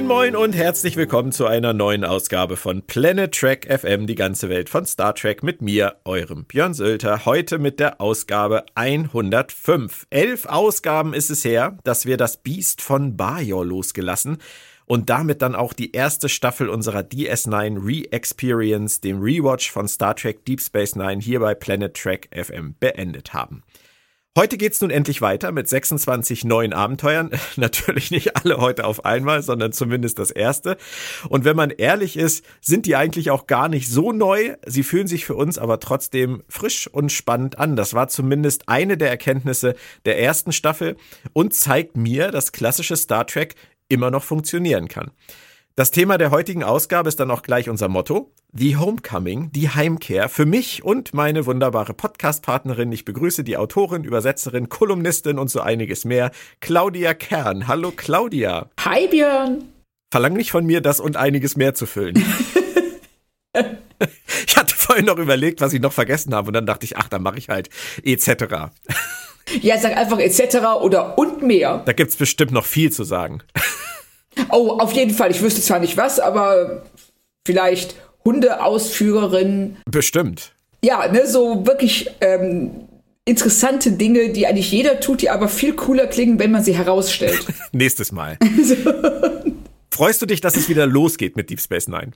Moin moin und herzlich willkommen zu einer neuen Ausgabe von Planet Trek FM, die ganze Welt von Star Trek mit mir, eurem Björn Sölter, heute mit der Ausgabe 105. Elf Ausgaben ist es her, dass wir das Biest von Bajor losgelassen und damit dann auch die erste Staffel unserer DS9 Re-Experience, dem Rewatch von Star Trek Deep Space Nine hier bei Planet Trek FM beendet haben. Heute geht's nun endlich weiter mit 26 neuen Abenteuern. Natürlich nicht alle heute auf einmal, sondern zumindest das erste. Und wenn man ehrlich ist, sind die eigentlich auch gar nicht so neu. Sie fühlen sich für uns aber trotzdem frisch und spannend an. Das war zumindest eine der Erkenntnisse der ersten Staffel und zeigt mir, dass klassische Star Trek immer noch funktionieren kann. Das Thema der heutigen Ausgabe ist dann auch gleich unser Motto. The Homecoming, die Heimkehr für mich und meine wunderbare Podcast-Partnerin. Ich begrüße die Autorin, Übersetzerin, Kolumnistin und so einiges mehr, Claudia Kern. Hallo Claudia. Hi Björn. Verlang nicht von mir, das und einiges mehr zu füllen. ich hatte vorhin noch überlegt, was ich noch vergessen habe und dann dachte ich, ach, dann mache ich halt etc. Ja, sag einfach etc. oder und mehr. Da gibt's bestimmt noch viel zu sagen. Oh, auf jeden Fall. Ich wüsste zwar nicht was, aber vielleicht Hundeausführerin. Bestimmt. Ja, ne, so wirklich ähm, interessante Dinge, die eigentlich jeder tut, die aber viel cooler klingen, wenn man sie herausstellt. Nächstes Mal. Freust du dich, dass es wieder losgeht mit Deep Space Nine?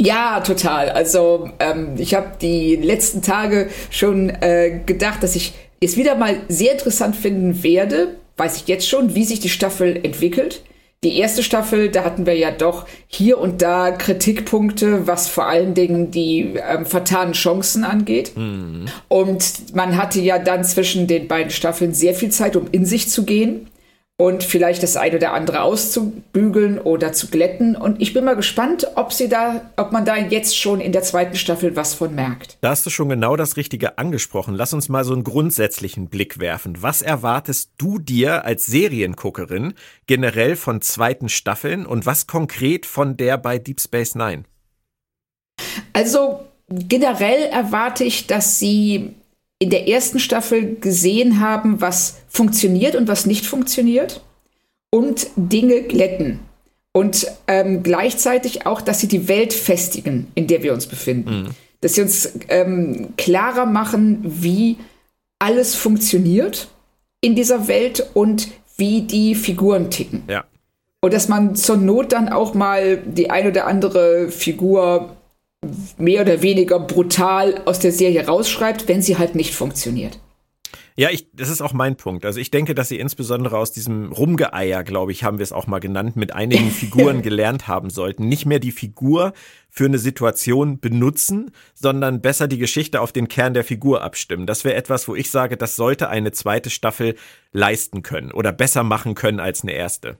Ja, total. Also ähm, ich habe die letzten Tage schon äh, gedacht, dass ich es wieder mal sehr interessant finden werde, weiß ich jetzt schon, wie sich die Staffel entwickelt die erste Staffel, da hatten wir ja doch hier und da Kritikpunkte, was vor allen Dingen die ähm, vertanen Chancen angeht. Mhm. Und man hatte ja dann zwischen den beiden Staffeln sehr viel Zeit, um in sich zu gehen und vielleicht das eine oder andere auszubügeln oder zu glätten. Und ich bin mal gespannt, ob sie da, ob man da jetzt schon in der zweiten Staffel was von merkt. Da hast du schon genau das Richtige angesprochen. Lass uns mal so einen grundsätzlichen Blick werfen. Was erwartest du dir als Serienguckerin generell von zweiten Staffeln und was konkret von der bei Deep Space Nine? Also generell erwarte ich, dass sie in der ersten Staffel gesehen haben, was funktioniert und was nicht funktioniert und Dinge glätten. Und ähm, gleichzeitig auch, dass sie die Welt festigen, in der wir uns befinden. Mhm. Dass sie uns ähm, klarer machen, wie alles funktioniert in dieser Welt und wie die Figuren ticken. Ja. Und dass man zur Not dann auch mal die ein oder andere Figur mehr oder weniger brutal aus der Serie rausschreibt, wenn sie halt nicht funktioniert. Ja, ich, das ist auch mein Punkt. Also ich denke, dass sie insbesondere aus diesem Rumgeeier, glaube ich, haben wir es auch mal genannt, mit einigen Figuren gelernt haben sollten. Nicht mehr die Figur für eine Situation benutzen, sondern besser die Geschichte auf den Kern der Figur abstimmen. Das wäre etwas, wo ich sage, das sollte eine zweite Staffel leisten können oder besser machen können als eine erste.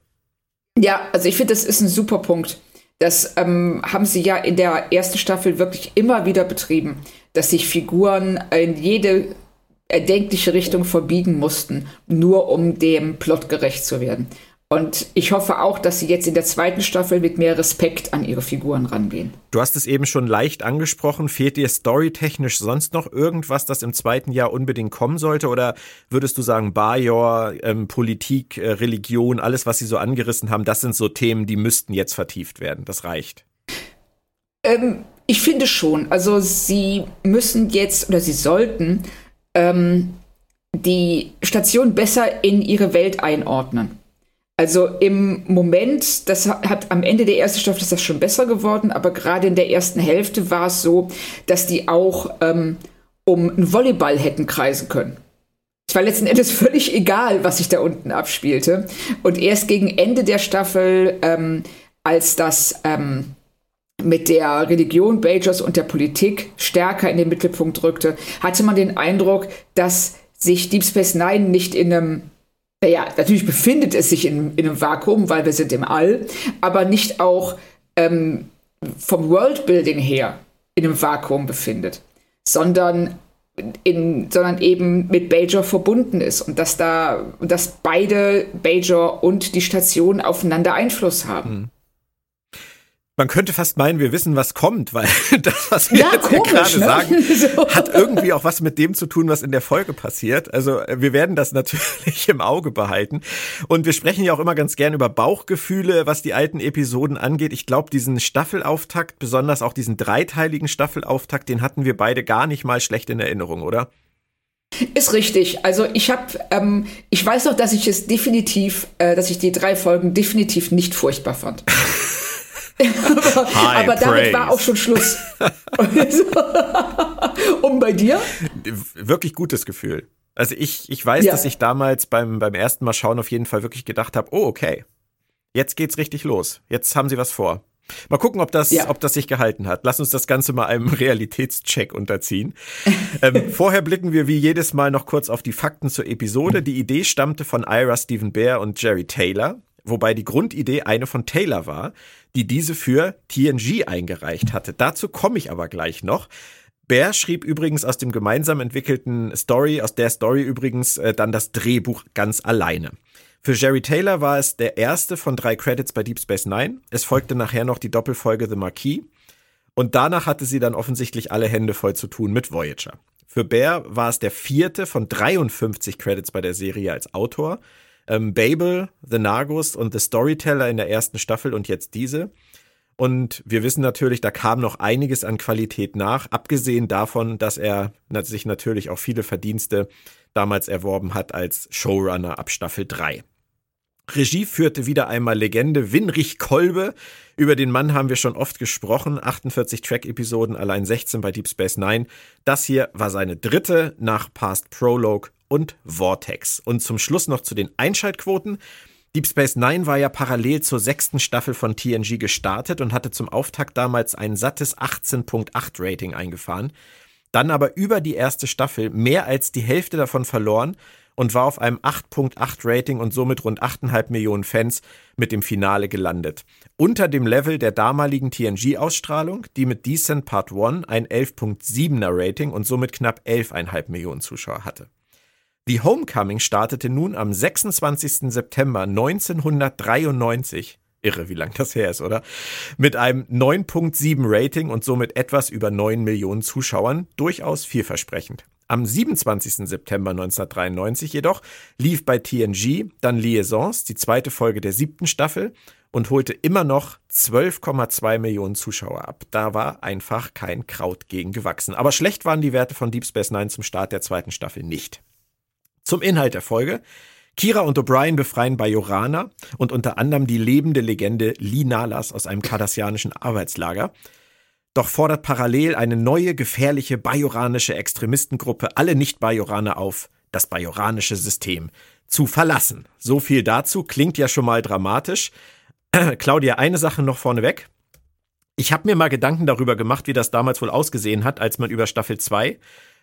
Ja, also ich finde, das ist ein super Punkt. Das ähm, haben sie ja in der ersten Staffel wirklich immer wieder betrieben, dass sich Figuren in jede erdenkliche Richtung verbiegen mussten, nur um dem Plot gerecht zu werden. Und ich hoffe auch, dass sie jetzt in der zweiten Staffel mit mehr Respekt an ihre Figuren rangehen. Du hast es eben schon leicht angesprochen. Fehlt dir storytechnisch sonst noch irgendwas, das im zweiten Jahr unbedingt kommen sollte? Oder würdest du sagen, Bajor, ähm, Politik, äh, Religion, alles, was sie so angerissen haben, das sind so Themen, die müssten jetzt vertieft werden? Das reicht. Ähm, ich finde schon. Also sie müssen jetzt oder sie sollten ähm, die Station besser in ihre Welt einordnen. Also im Moment, das hat am Ende der ersten Staffel ist das schon besser geworden, aber gerade in der ersten Hälfte war es so, dass die auch ähm, um einen Volleyball hätten kreisen können. Es war letzten Endes völlig egal, was sich da unten abspielte. Und erst gegen Ende der Staffel, ähm, als das ähm, mit der Religion Bajors und der Politik stärker in den Mittelpunkt rückte, hatte man den Eindruck, dass sich Deep Space Nine nicht in einem naja, natürlich befindet es sich in, in einem Vakuum, weil wir sind im All, aber nicht auch ähm, vom Worldbuilding her in einem Vakuum befindet, sondern in, sondern eben mit Bajor verbunden ist und dass da, dass beide Bajor und die Station aufeinander Einfluss haben. Man könnte fast meinen, wir wissen, was kommt, weil das, was wir ja, jetzt gerade ne? sagen, so. hat irgendwie auch was mit dem zu tun, was in der Folge passiert. Also äh, wir werden das natürlich im Auge behalten. Und wir sprechen ja auch immer ganz gern über Bauchgefühle, was die alten Episoden angeht. Ich glaube, diesen Staffelauftakt, besonders auch diesen dreiteiligen Staffelauftakt, den hatten wir beide gar nicht mal schlecht in Erinnerung, oder? Ist richtig. Also ich habe, ähm, ich weiß noch, dass ich es definitiv, äh, dass ich die drei Folgen definitiv nicht furchtbar fand. aber, aber damit war auch schon Schluss. Und bei dir? Wirklich gutes Gefühl. Also ich, ich weiß, ja. dass ich damals beim, beim ersten Mal schauen auf jeden Fall wirklich gedacht habe, oh, okay, jetzt geht's richtig los. Jetzt haben sie was vor. Mal gucken, ob das, ja. ob das sich gehalten hat. Lass uns das Ganze mal einem Realitätscheck unterziehen. ähm, vorher blicken wir wie jedes Mal noch kurz auf die Fakten zur Episode. Die Idee stammte von Ira Stephen Bear und Jerry Taylor, wobei die Grundidee eine von Taylor war, die diese für TNG eingereicht hatte. Dazu komme ich aber gleich noch. Bear schrieb übrigens aus dem gemeinsam entwickelten Story, aus der Story übrigens äh, dann das Drehbuch ganz alleine. Für Jerry Taylor war es der erste von drei Credits bei Deep Space Nine. Es folgte nachher noch die Doppelfolge The Marquis. Und danach hatte sie dann offensichtlich alle Hände voll zu tun mit Voyager. Für Bear war es der vierte von 53 Credits bei der Serie als Autor ähm, Babel, The Nagus und The Storyteller in der ersten Staffel und jetzt diese. Und wir wissen natürlich, da kam noch einiges an Qualität nach, abgesehen davon, dass er sich natürlich auch viele Verdienste damals erworben hat als Showrunner ab Staffel 3. Regie führte wieder einmal Legende Winrich Kolbe. Über den Mann haben wir schon oft gesprochen. 48 Track-Episoden, allein 16 bei Deep Space Nine. Das hier war seine dritte nach Past Prologue und Vortex. Und zum Schluss noch zu den Einschaltquoten. Deep Space Nine war ja parallel zur sechsten Staffel von TNG gestartet und hatte zum Auftakt damals ein sattes 18.8 Rating eingefahren. Dann aber über die erste Staffel mehr als die Hälfte davon verloren und war auf einem 8.8 Rating und somit rund 8,5 Millionen Fans mit dem Finale gelandet. Unter dem Level der damaligen TNG-Ausstrahlung, die mit Decent Part 1 ein 11.7er Rating und somit knapp 11,5 Millionen Zuschauer hatte. The Homecoming startete nun am 26. September 1993 irre, wie lang das her ist, oder? Mit einem 9.7 Rating und somit etwas über 9 Millionen Zuschauern, durchaus vielversprechend. Am 27. September 1993 jedoch lief bei TNG dann Liaisons, die zweite Folge der siebten Staffel, und holte immer noch 12,2 Millionen Zuschauer ab. Da war einfach kein Kraut gegen gewachsen. Aber schlecht waren die Werte von Deep Space Nine zum Start der zweiten Staffel nicht. Zum Inhalt der Folge. Kira und O'Brien befreien Bajorana und unter anderem die lebende Legende Lee Nalas aus einem kardassianischen Arbeitslager. Doch fordert parallel eine neue, gefährliche bajoranische Extremistengruppe alle Nicht-Bajoraner auf, das bajoranische System zu verlassen. So viel dazu, klingt ja schon mal dramatisch. Claudia, eine Sache noch vorneweg. Ich habe mir mal Gedanken darüber gemacht, wie das damals wohl ausgesehen hat, als man über Staffel 2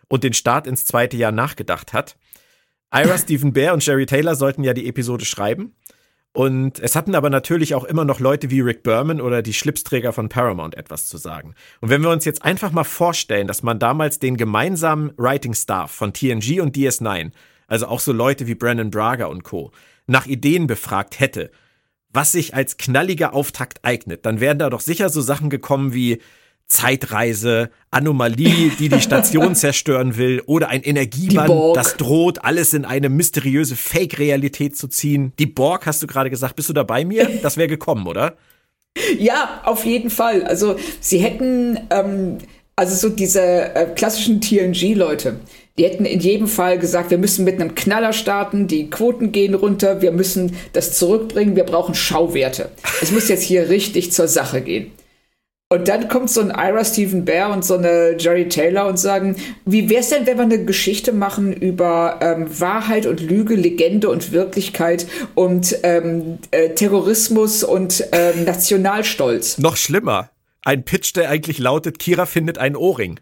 und den Start ins zweite Jahr nachgedacht hat. Ira Stephen Bear und Jerry Taylor sollten ja die Episode schreiben. Und es hatten aber natürlich auch immer noch Leute wie Rick Berman oder die Schlipsträger von Paramount etwas zu sagen. Und wenn wir uns jetzt einfach mal vorstellen, dass man damals den gemeinsamen Writing Staff von TNG und DS9, also auch so Leute wie Brandon Braga und Co., nach Ideen befragt hätte, was sich als knalliger Auftakt eignet, dann wären da doch sicher so Sachen gekommen wie Zeitreise, Anomalie, die die Station zerstören will, oder ein Energieband, das droht, alles in eine mysteriöse Fake-Realität zu ziehen. Die Borg, hast du gerade gesagt, bist du da bei mir? Das wäre gekommen, oder? Ja, auf jeden Fall. Also sie hätten ähm, Also so diese äh, klassischen TNG-Leute, die hätten in jedem Fall gesagt, wir müssen mit einem Knaller starten, die Quoten gehen runter, wir müssen das zurückbringen, wir brauchen Schauwerte. Es muss jetzt hier richtig zur Sache gehen. Und dann kommt so ein Ira Stephen Bear und so eine Jerry Taylor und sagen, wie wär's denn, wenn wir eine Geschichte machen über ähm, Wahrheit und Lüge, Legende und Wirklichkeit und ähm, äh, Terrorismus und ähm, Nationalstolz? Noch schlimmer. Ein Pitch, der eigentlich lautet, Kira findet einen Ohrring.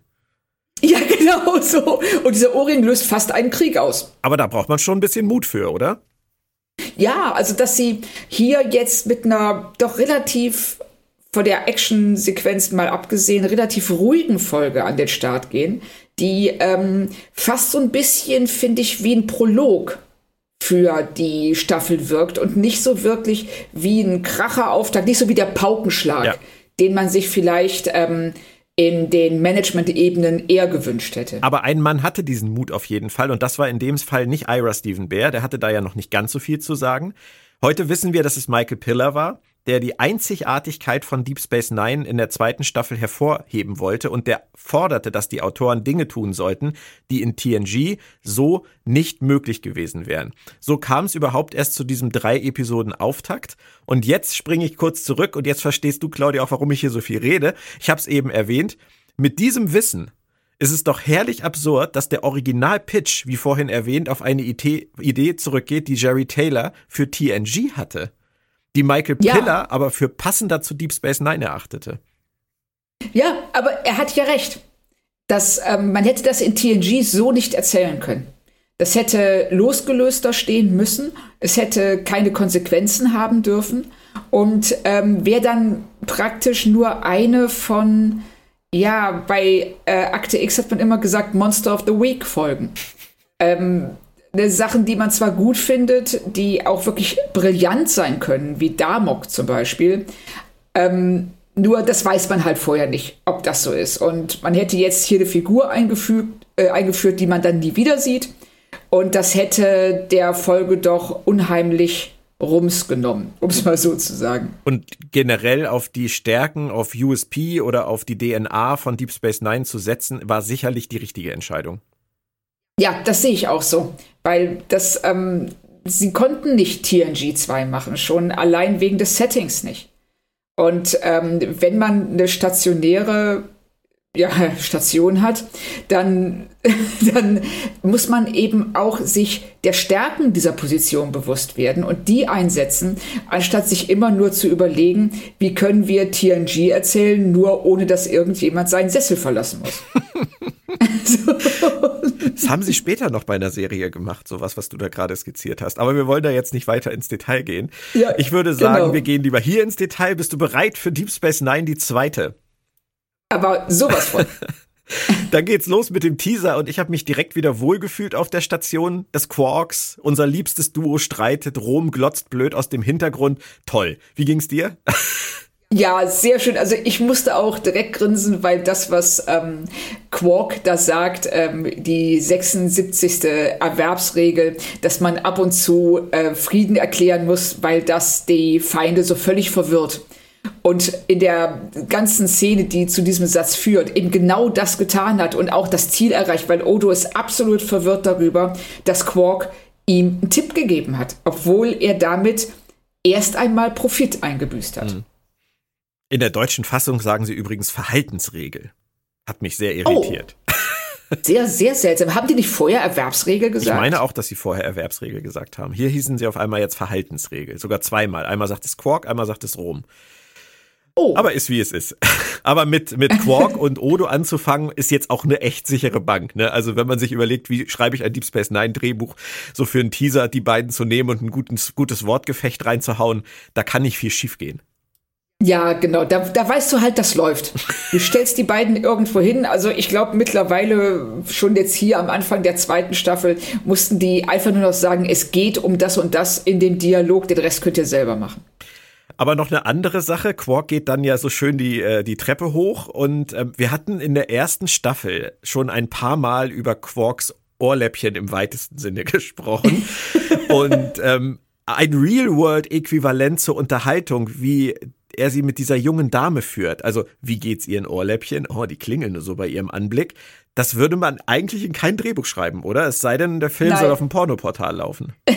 Ja, genau so. Und dieser Ohrring löst fast einen Krieg aus. Aber da braucht man schon ein bisschen Mut für, oder? Ja, also dass sie hier jetzt mit einer doch relativ von der Action-Sequenz mal abgesehen, relativ ruhigen Folge an den Start gehen, die ähm, fast so ein bisschen, finde ich, wie ein Prolog für die Staffel wirkt und nicht so wirklich wie ein Kracherauftakt, nicht so wie der Paukenschlag, ja. den man sich vielleicht ähm, in den Management-Ebenen eher gewünscht hätte. Aber ein Mann hatte diesen Mut auf jeden Fall und das war in dem Fall nicht Ira Stephen Bear, der hatte da ja noch nicht ganz so viel zu sagen. Heute wissen wir, dass es Michael Piller war der die Einzigartigkeit von Deep Space Nine in der zweiten Staffel hervorheben wollte und der forderte, dass die Autoren Dinge tun sollten, die in TNG so nicht möglich gewesen wären. So kam es überhaupt erst zu diesem drei Episoden Auftakt und jetzt springe ich kurz zurück und jetzt verstehst du Claudia auch, warum ich hier so viel rede. Ich habe es eben erwähnt. Mit diesem Wissen ist es doch herrlich absurd, dass der Original-Pitch, wie vorhin erwähnt, auf eine Idee zurückgeht, die Jerry Taylor für TNG hatte die Michael ja. Piller aber für passender zu Deep Space Nine erachtete. Ja, aber er hat ja recht. dass ähm, man hätte das in TNG so nicht erzählen können. Das hätte losgelöster stehen müssen. Es hätte keine Konsequenzen haben dürfen. Und ähm, wäre dann praktisch nur eine von, ja, bei äh, Akte X hat man immer gesagt, Monster of the Week Folgen. Ähm, Sachen, die man zwar gut findet, die auch wirklich brillant sein können, wie Damok zum Beispiel. Ähm, nur das weiß man halt vorher nicht, ob das so ist. Und man hätte jetzt hier eine Figur eingefügt, äh, eingeführt, die man dann nie wieder sieht. Und das hätte der Folge doch unheimlich Rums genommen, um es mal so zu sagen. Und generell auf die Stärken, auf USP oder auf die DNA von Deep Space Nine zu setzen, war sicherlich die richtige Entscheidung. Ja, das sehe ich auch so, weil das, ähm, sie konnten nicht TNG 2 machen, schon allein wegen des Settings nicht. Und ähm, wenn man eine stationäre ja, Station hat, dann, dann muss man eben auch sich der Stärken dieser Position bewusst werden und die einsetzen, anstatt sich immer nur zu überlegen, wie können wir TNG erzählen, nur ohne dass irgendjemand seinen Sessel verlassen muss. Das haben sie später noch bei einer Serie gemacht, sowas, was du da gerade skizziert hast. Aber wir wollen da jetzt nicht weiter ins Detail gehen. Ja, ich würde sagen, genau. wir gehen lieber hier ins Detail. Bist du bereit für Deep Space Nine, die zweite? Aber sowas von. Dann geht's los mit dem Teaser und ich habe mich direkt wieder wohlgefühlt auf der Station des Quarks. Unser liebstes Duo streitet, Rom glotzt blöd aus dem Hintergrund. Toll. Wie ging's dir? Ja, sehr schön. Also ich musste auch direkt grinsen, weil das, was ähm, Quark da sagt, ähm, die 76. Erwerbsregel, dass man ab und zu äh, Frieden erklären muss, weil das die Feinde so völlig verwirrt. Und in der ganzen Szene, die zu diesem Satz führt, eben genau das getan hat und auch das Ziel erreicht, weil Odo ist absolut verwirrt darüber, dass Quark ihm einen Tipp gegeben hat, obwohl er damit erst einmal Profit eingebüßt hat. Mhm. In der deutschen Fassung sagen sie übrigens Verhaltensregel. Hat mich sehr irritiert. Oh. Sehr, sehr seltsam. Haben die nicht vorher Erwerbsregel gesagt? Ich meine auch, dass sie vorher Erwerbsregel gesagt haben. Hier hießen sie auf einmal jetzt Verhaltensregel. Sogar zweimal. Einmal sagt es Quark, einmal sagt es Rom. Oh. Aber ist wie es ist. Aber mit, mit Quark und Odo anzufangen, ist jetzt auch eine echt sichere Bank. Ne? Also wenn man sich überlegt, wie schreibe ich ein Deep Space Nine Drehbuch, so für einen Teaser die beiden zu nehmen und ein gutes, gutes Wortgefecht reinzuhauen, da kann nicht viel schiefgehen. Ja, genau. Da, da weißt du halt, das läuft. Du stellst die beiden irgendwo hin. Also ich glaube mittlerweile schon jetzt hier am Anfang der zweiten Staffel mussten die einfach nur noch sagen, es geht um das und das in dem Dialog. Den Rest könnt ihr selber machen. Aber noch eine andere Sache. Quark geht dann ja so schön die, äh, die Treppe hoch und äh, wir hatten in der ersten Staffel schon ein paar Mal über Quarks Ohrläppchen im weitesten Sinne gesprochen. und ähm, ein Real-World-Äquivalent zur Unterhaltung, wie er sie mit dieser jungen Dame führt. Also, wie geht's ihren Ohrläppchen? Oh, die klingeln nur so bei ihrem Anblick. Das würde man eigentlich in kein Drehbuch schreiben, oder? Es sei denn, der Film Nein. soll auf dem Pornoportal laufen.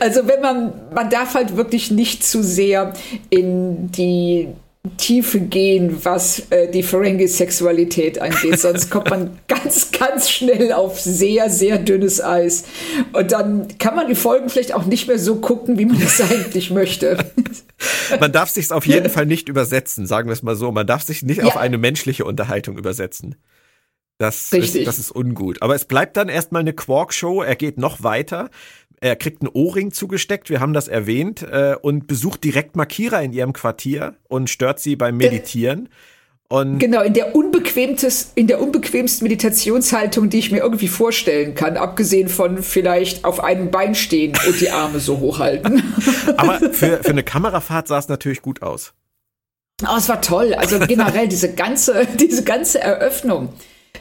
Also wenn man, man darf halt wirklich nicht zu sehr in die Tiefe gehen, was äh, die Ferengi-Sexualität angeht. Sonst kommt man ganz, ganz schnell auf sehr, sehr dünnes Eis. Und dann kann man die Folgen vielleicht auch nicht mehr so gucken, wie man es eigentlich möchte. Man darf sich auf jeden Fall nicht übersetzen, sagen wir es mal so. Man darf sich nicht ja. auf eine menschliche Unterhaltung übersetzen. Das Richtig. Ist, das ist ungut. Aber es bleibt dann erstmal eine Quark-Show. Er geht noch weiter. Er kriegt einen Ohrring zugesteckt, wir haben das erwähnt, äh, und besucht direkt Makira in ihrem Quartier und stört sie beim Meditieren. Und genau, in der, unbequemtes, in der unbequemsten Meditationshaltung, die ich mir irgendwie vorstellen kann, abgesehen von vielleicht auf einem Bein stehen und die Arme so hochhalten. Aber für, für eine Kamerafahrt sah es natürlich gut aus. Oh, es war toll. Also generell diese ganze, diese ganze Eröffnung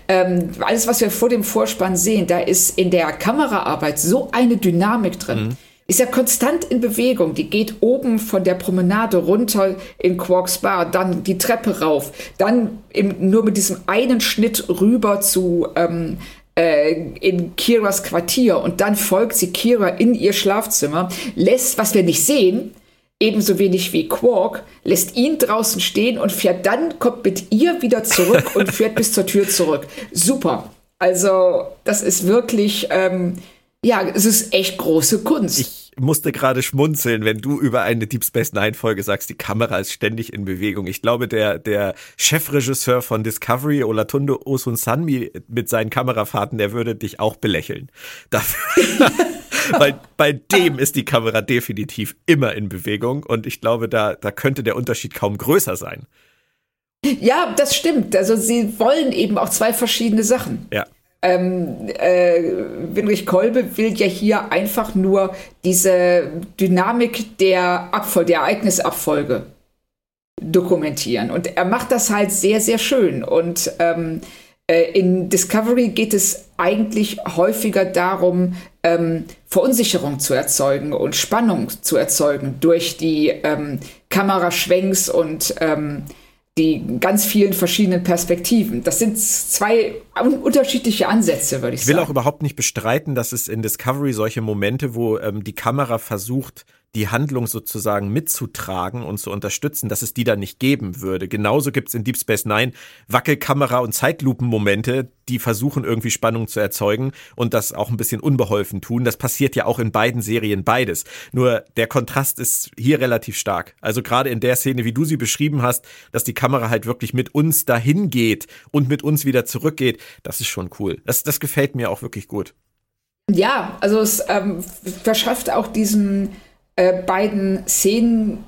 ähm, alles, was wir vor dem Vorspann sehen, da ist in der Kameraarbeit so eine Dynamik drin. Mhm. Ist ja konstant in Bewegung. Die geht oben von der Promenade runter in Quarks Bar, dann die Treppe rauf, dann im, nur mit diesem einen Schnitt rüber zu ähm, äh, in Kiras Quartier und dann folgt sie Kira in ihr Schlafzimmer, lässt, was wir nicht sehen, ebenso wenig wie Quark, lässt ihn draußen stehen und fährt dann, kommt mit ihr wieder zurück und fährt bis zur Tür zurück. Super. Also, das ist wirklich, ähm, ja, es ist echt große Kunst. Ich musste gerade schmunzeln, wenn du über eine Deep Space Nine Folge sagst, die Kamera ist ständig in Bewegung. Ich glaube, der, der Chefregisseur von Discovery, Olatunde Osun Sanmi, mit seinen Kamerafahrten, der würde dich auch belächeln. Dafür. Weil bei dem ist die Kamera definitiv immer in Bewegung und ich glaube, da, da könnte der Unterschied kaum größer sein. Ja, das stimmt. Also sie wollen eben auch zwei verschiedene Sachen. Ja. Ähm, äh, Winrich Kolbe will ja hier einfach nur diese Dynamik der Abfolge, der Ereignisabfolge dokumentieren. Und er macht das halt sehr, sehr schön. Und ähm, äh, in Discovery geht es eigentlich häufiger darum, ähm, Verunsicherung zu erzeugen und Spannung zu erzeugen durch die ähm, Kameraschwenks und ähm, die ganz vielen verschiedenen Perspektiven. Das sind zwei unterschiedliche Ansätze, würde ich, ich sagen. Ich will auch überhaupt nicht bestreiten, dass es in Discovery solche Momente, wo ähm, die Kamera versucht, die Handlung sozusagen mitzutragen und zu unterstützen, dass es die dann nicht geben würde. Genauso gibt es in Deep Space Nine Wackelkamera und Zeitlupenmomente, die versuchen irgendwie Spannung zu erzeugen und das auch ein bisschen unbeholfen tun. Das passiert ja auch in beiden Serien beides. Nur der Kontrast ist hier relativ stark. Also gerade in der Szene, wie du sie beschrieben hast, dass die Kamera halt wirklich mit uns dahin geht und mit uns wieder zurückgeht, das ist schon cool. Das, das gefällt mir auch wirklich gut. Ja, also es ähm, verschafft auch diesen äh, beiden Szenen,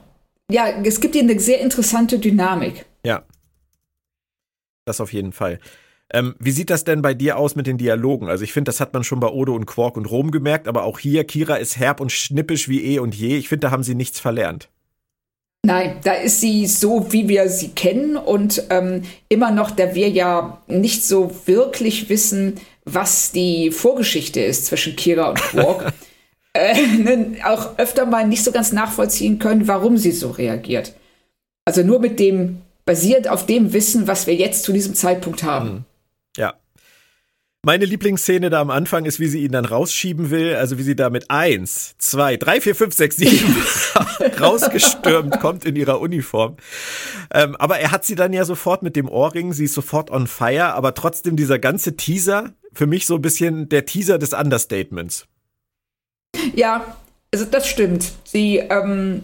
ja, es gibt hier eine sehr interessante Dynamik. Ja. Das auf jeden Fall. Ähm, wie sieht das denn bei dir aus mit den Dialogen? Also ich finde, das hat man schon bei Odo und Quark und Rom gemerkt, aber auch hier, Kira ist herb und schnippisch wie eh und je. Ich finde, da haben sie nichts verlernt. Nein, da ist sie so, wie wir sie kennen und ähm, immer noch, da wir ja nicht so wirklich wissen, was die Vorgeschichte ist zwischen Kira und Quark. äh, ne, auch öfter mal nicht so ganz nachvollziehen können, warum sie so reagiert. Also nur mit dem, basierend auf dem Wissen, was wir jetzt zu diesem Zeitpunkt haben. Mhm. Ja. Meine Lieblingsszene da am Anfang ist, wie sie ihn dann rausschieben will, also wie sie da mit eins, zwei, drei, vier, fünf, sechs, sieben rausgestürmt kommt in ihrer Uniform. Ähm, aber er hat sie dann ja sofort mit dem Ohrring, sie ist sofort on fire, aber trotzdem dieser ganze Teaser, für mich so ein bisschen der Teaser des Understatements. Ja, also das stimmt. Sie, ähm,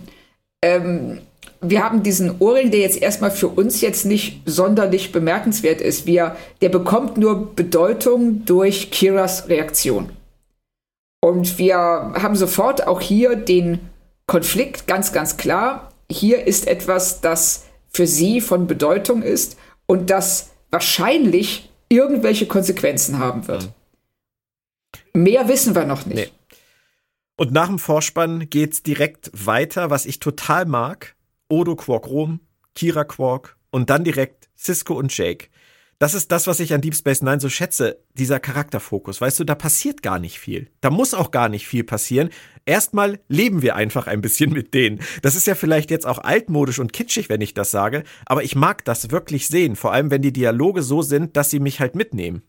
ähm, wir haben diesen Ohrring, der jetzt erstmal für uns jetzt nicht sonderlich bemerkenswert ist. Wir, der bekommt nur Bedeutung durch Kiras Reaktion. Und wir haben sofort auch hier den Konflikt, ganz, ganz klar. Hier ist etwas, das für sie von Bedeutung ist und das wahrscheinlich irgendwelche Konsequenzen haben wird. Mhm. Mehr wissen wir noch nicht. Nee. Und nach dem Vorspann geht's direkt weiter, was ich total mag. Odo Quark Rom, Kira Quark und dann direkt Cisco und Jake. das ist das, was ich an Deep Space Nine so schätze, dieser Charakterfokus. Weißt du, da passiert gar nicht viel. Da muss auch gar nicht viel passieren. Erstmal leben wir einfach ein bisschen mit denen. Das ist ja vielleicht jetzt auch altmodisch und kitschig, wenn ich das sage, aber ich mag das wirklich sehen, vor allem wenn die Dialoge so sind, dass sie mich halt mitnehmen.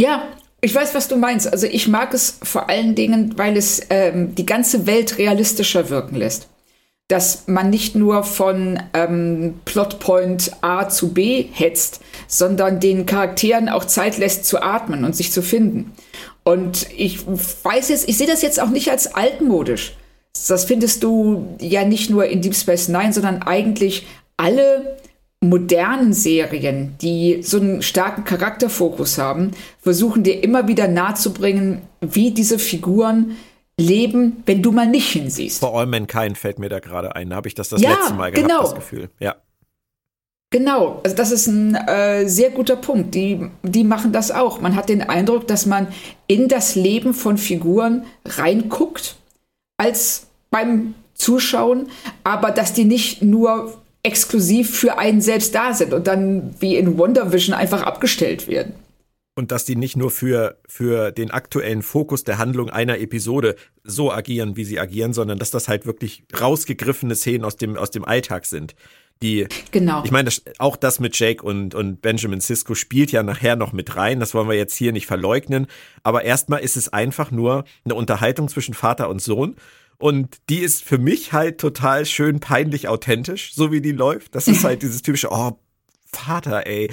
Ja, ich weiß, was du meinst. Also ich mag es vor allen Dingen, weil es ähm, die ganze Welt realistischer wirken lässt dass man nicht nur von ähm, Plotpoint A zu B hetzt, sondern den Charakteren auch Zeit lässt zu atmen und sich zu finden. Und ich weiß jetzt, ich sehe das jetzt auch nicht als altmodisch. Das findest du ja nicht nur in Deep Space Nine, sondern eigentlich alle modernen Serien, die so einen starken Charakterfokus haben, versuchen dir immer wieder nahezubringen, wie diese Figuren leben, wenn du mal nicht hinsiehst. For All Mankind fällt mir da gerade ein. Da habe ich das das ja, letzte Mal gehabt, genau. das Gefühl. Ja. Genau, also das ist ein äh, sehr guter Punkt. Die, die machen das auch. Man hat den Eindruck, dass man in das Leben von Figuren reinguckt, als beim Zuschauen, aber dass die nicht nur exklusiv für einen selbst da sind und dann wie in Wonder Vision einfach abgestellt werden und dass die nicht nur für, für den aktuellen Fokus der Handlung einer Episode so agieren, wie sie agieren, sondern dass das halt wirklich rausgegriffene Szenen aus dem, aus dem Alltag sind. Die, genau. Ich meine, das, auch das mit Jake und, und Benjamin Sisko spielt ja nachher noch mit rein. Das wollen wir jetzt hier nicht verleugnen. Aber erstmal ist es einfach nur eine Unterhaltung zwischen Vater und Sohn. Und die ist für mich halt total schön peinlich authentisch, so wie die läuft. Das ist halt dieses typische, oh, Vater, ey,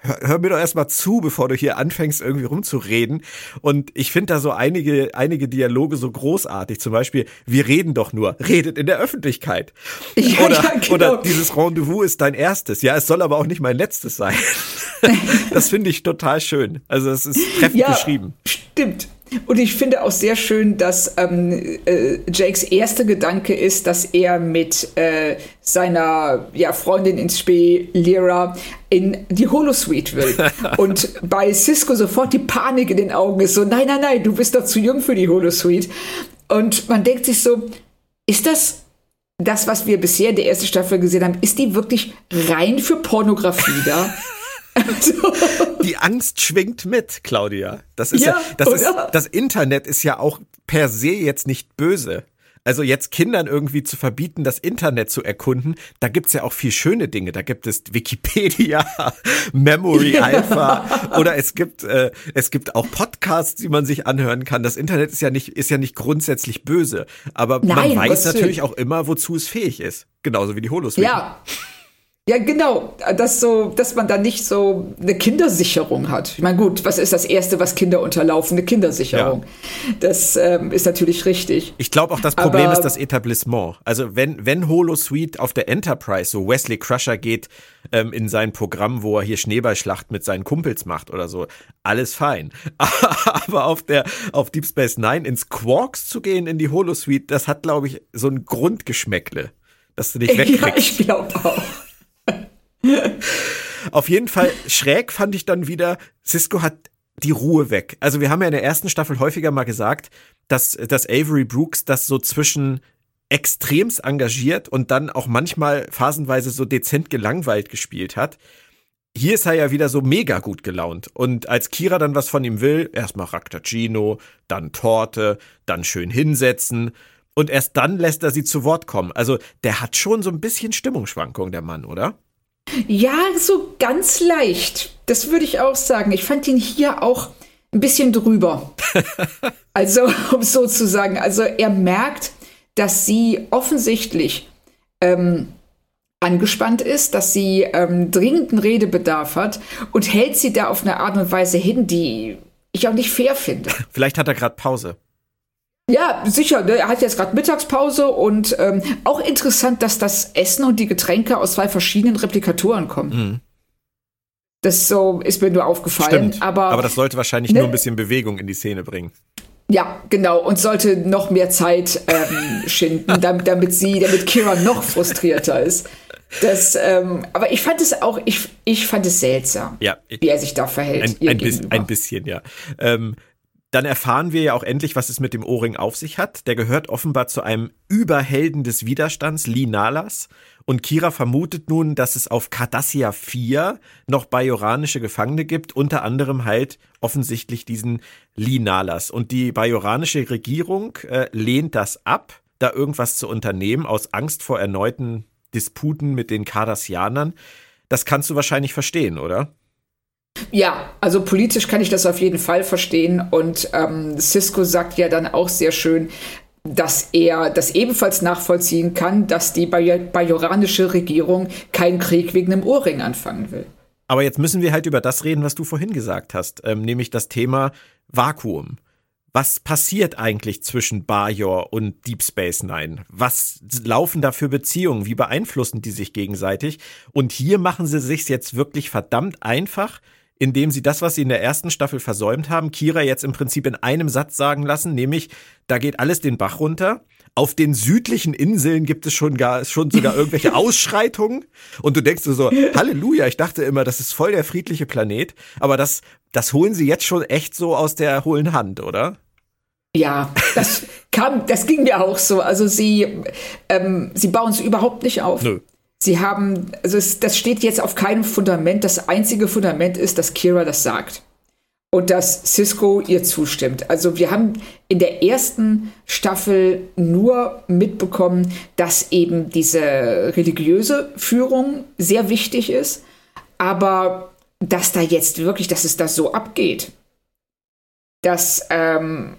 hör, hör mir doch erstmal zu, bevor du hier anfängst, irgendwie rumzureden. Und ich finde da so einige, einige Dialoge so großartig. Zum Beispiel, wir reden doch nur, redet in der Öffentlichkeit. Ja, oder, ja, genau. oder dieses Rendezvous ist dein erstes. Ja, es soll aber auch nicht mein letztes sein. das finde ich total schön. Also es ist treffend ja, geschrieben. Stimmt. Und ich finde auch sehr schön, dass ähm, äh, Jakes erster Gedanke ist, dass er mit äh, seiner ja, Freundin ins Spee, Lyra, in die Holosuite will. Und bei Cisco sofort die Panik in den Augen ist so, nein, nein, nein, du bist doch zu jung für die Holosuite. Und man denkt sich so, ist das das, was wir bisher in der ersten Staffel gesehen haben, ist die wirklich rein für Pornografie da? Also. Die Angst schwingt mit, Claudia. Das ist ja, ja das, ist, das Internet ist ja auch per se jetzt nicht böse. Also jetzt Kindern irgendwie zu verbieten, das Internet zu erkunden, da gibt's ja auch viel schöne Dinge. Da gibt es Wikipedia, Memory Alpha oder es gibt äh, es gibt auch Podcasts, die man sich anhören kann. Das Internet ist ja nicht ist ja nicht grundsätzlich böse, aber Nein, man weiß natürlich auch immer, wozu es fähig ist. Genauso wie die Holosuite. Ja. Ja, genau, dass so, dass man da nicht so eine Kindersicherung hat. Ich meine, gut, was ist das Erste, was Kinder unterlaufen? Eine Kindersicherung. Ja. Das ähm, ist natürlich richtig. Ich glaube auch, das Problem Aber, ist das Etablissement. Also wenn, wenn Holosuite auf der Enterprise so Wesley Crusher geht ähm, in sein Programm, wo er hier Schneeballschlacht mit seinen Kumpels macht oder so, alles fein. Aber auf der, auf Deep Space Nine ins Quarks zu gehen, in die Holosuite, das hat, glaube ich, so ein Grundgeschmäckle, dass du dich wegkriegst. Ja, ich glaube auch. Auf jeden Fall schräg fand ich dann wieder, Cisco hat die Ruhe weg. Also wir haben ja in der ersten Staffel häufiger mal gesagt, dass, dass Avery Brooks das so zwischen extremst engagiert und dann auch manchmal phasenweise so dezent gelangweilt gespielt hat. Hier ist er ja wieder so mega gut gelaunt. Und als Kira dann was von ihm will, erstmal Raktagino, dann Torte, dann schön hinsetzen. Und erst dann lässt er sie zu Wort kommen. Also der hat schon so ein bisschen Stimmungsschwankung, der Mann, oder? Ja, so ganz leicht. Das würde ich auch sagen. Ich fand ihn hier auch ein bisschen drüber. also, um so zu sagen. Also, er merkt, dass sie offensichtlich ähm, angespannt ist, dass sie ähm, dringenden Redebedarf hat und hält sie da auf eine Art und Weise hin, die ich auch nicht fair finde. Vielleicht hat er gerade Pause. Ja, sicher. Ne? Er hat jetzt gerade Mittagspause und ähm, auch interessant, dass das Essen und die Getränke aus zwei verschiedenen Replikatoren kommen. Mhm. Das so ist mir nur aufgefallen. Stimmt. Aber, aber das sollte wahrscheinlich ne? nur ein bisschen Bewegung in die Szene bringen. Ja, genau. Und sollte noch mehr Zeit ähm, schinden, damit, damit sie, damit Kira noch frustrierter ist. Das, ähm, aber ich fand es auch, ich, ich fand es seltsam, ja, wie er sich da verhält. Ein, ein, bis, ein bisschen, ja. Ähm, dann erfahren wir ja auch endlich, was es mit dem Ohrring auf sich hat. Der gehört offenbar zu einem Überhelden des Widerstands, Lee Nalas. Und Kira vermutet nun, dass es auf Cardassia 4 noch bajoranische Gefangene gibt, unter anderem halt offensichtlich diesen Linalas. Und die bajoranische Regierung äh, lehnt das ab, da irgendwas zu unternehmen, aus Angst vor erneuten Disputen mit den Cardassianern. Das kannst du wahrscheinlich verstehen, oder? Ja, also politisch kann ich das auf jeden Fall verstehen. Und ähm, Cisco sagt ja dann auch sehr schön, dass er das ebenfalls nachvollziehen kann, dass die bajoranische Regierung keinen Krieg wegen einem Ohrring anfangen will. Aber jetzt müssen wir halt über das reden, was du vorhin gesagt hast, ähm, nämlich das Thema Vakuum. Was passiert eigentlich zwischen Bajor und Deep Space Nine? Was laufen da für Beziehungen? Wie beeinflussen die sich gegenseitig? Und hier machen sie sich jetzt wirklich verdammt einfach, indem sie das, was sie in der ersten Staffel versäumt haben, Kira jetzt im Prinzip in einem Satz sagen lassen, nämlich, da geht alles den Bach runter. Auf den südlichen Inseln gibt es schon gar, schon sogar irgendwelche Ausschreitungen. Und du denkst so, Halleluja, ich dachte immer, das ist voll der friedliche Planet. Aber das, das holen sie jetzt schon echt so aus der hohlen Hand, oder? Ja, das kam, das ging mir auch so. Also sie, ähm, sie bauen es überhaupt nicht auf. Nö. Sie haben, also es, das steht jetzt auf keinem Fundament. Das einzige Fundament ist, dass Kira das sagt. Und dass Cisco ihr zustimmt. Also wir haben in der ersten Staffel nur mitbekommen, dass eben diese religiöse Führung sehr wichtig ist. Aber dass da jetzt wirklich, dass es da so abgeht. Dass, ähm,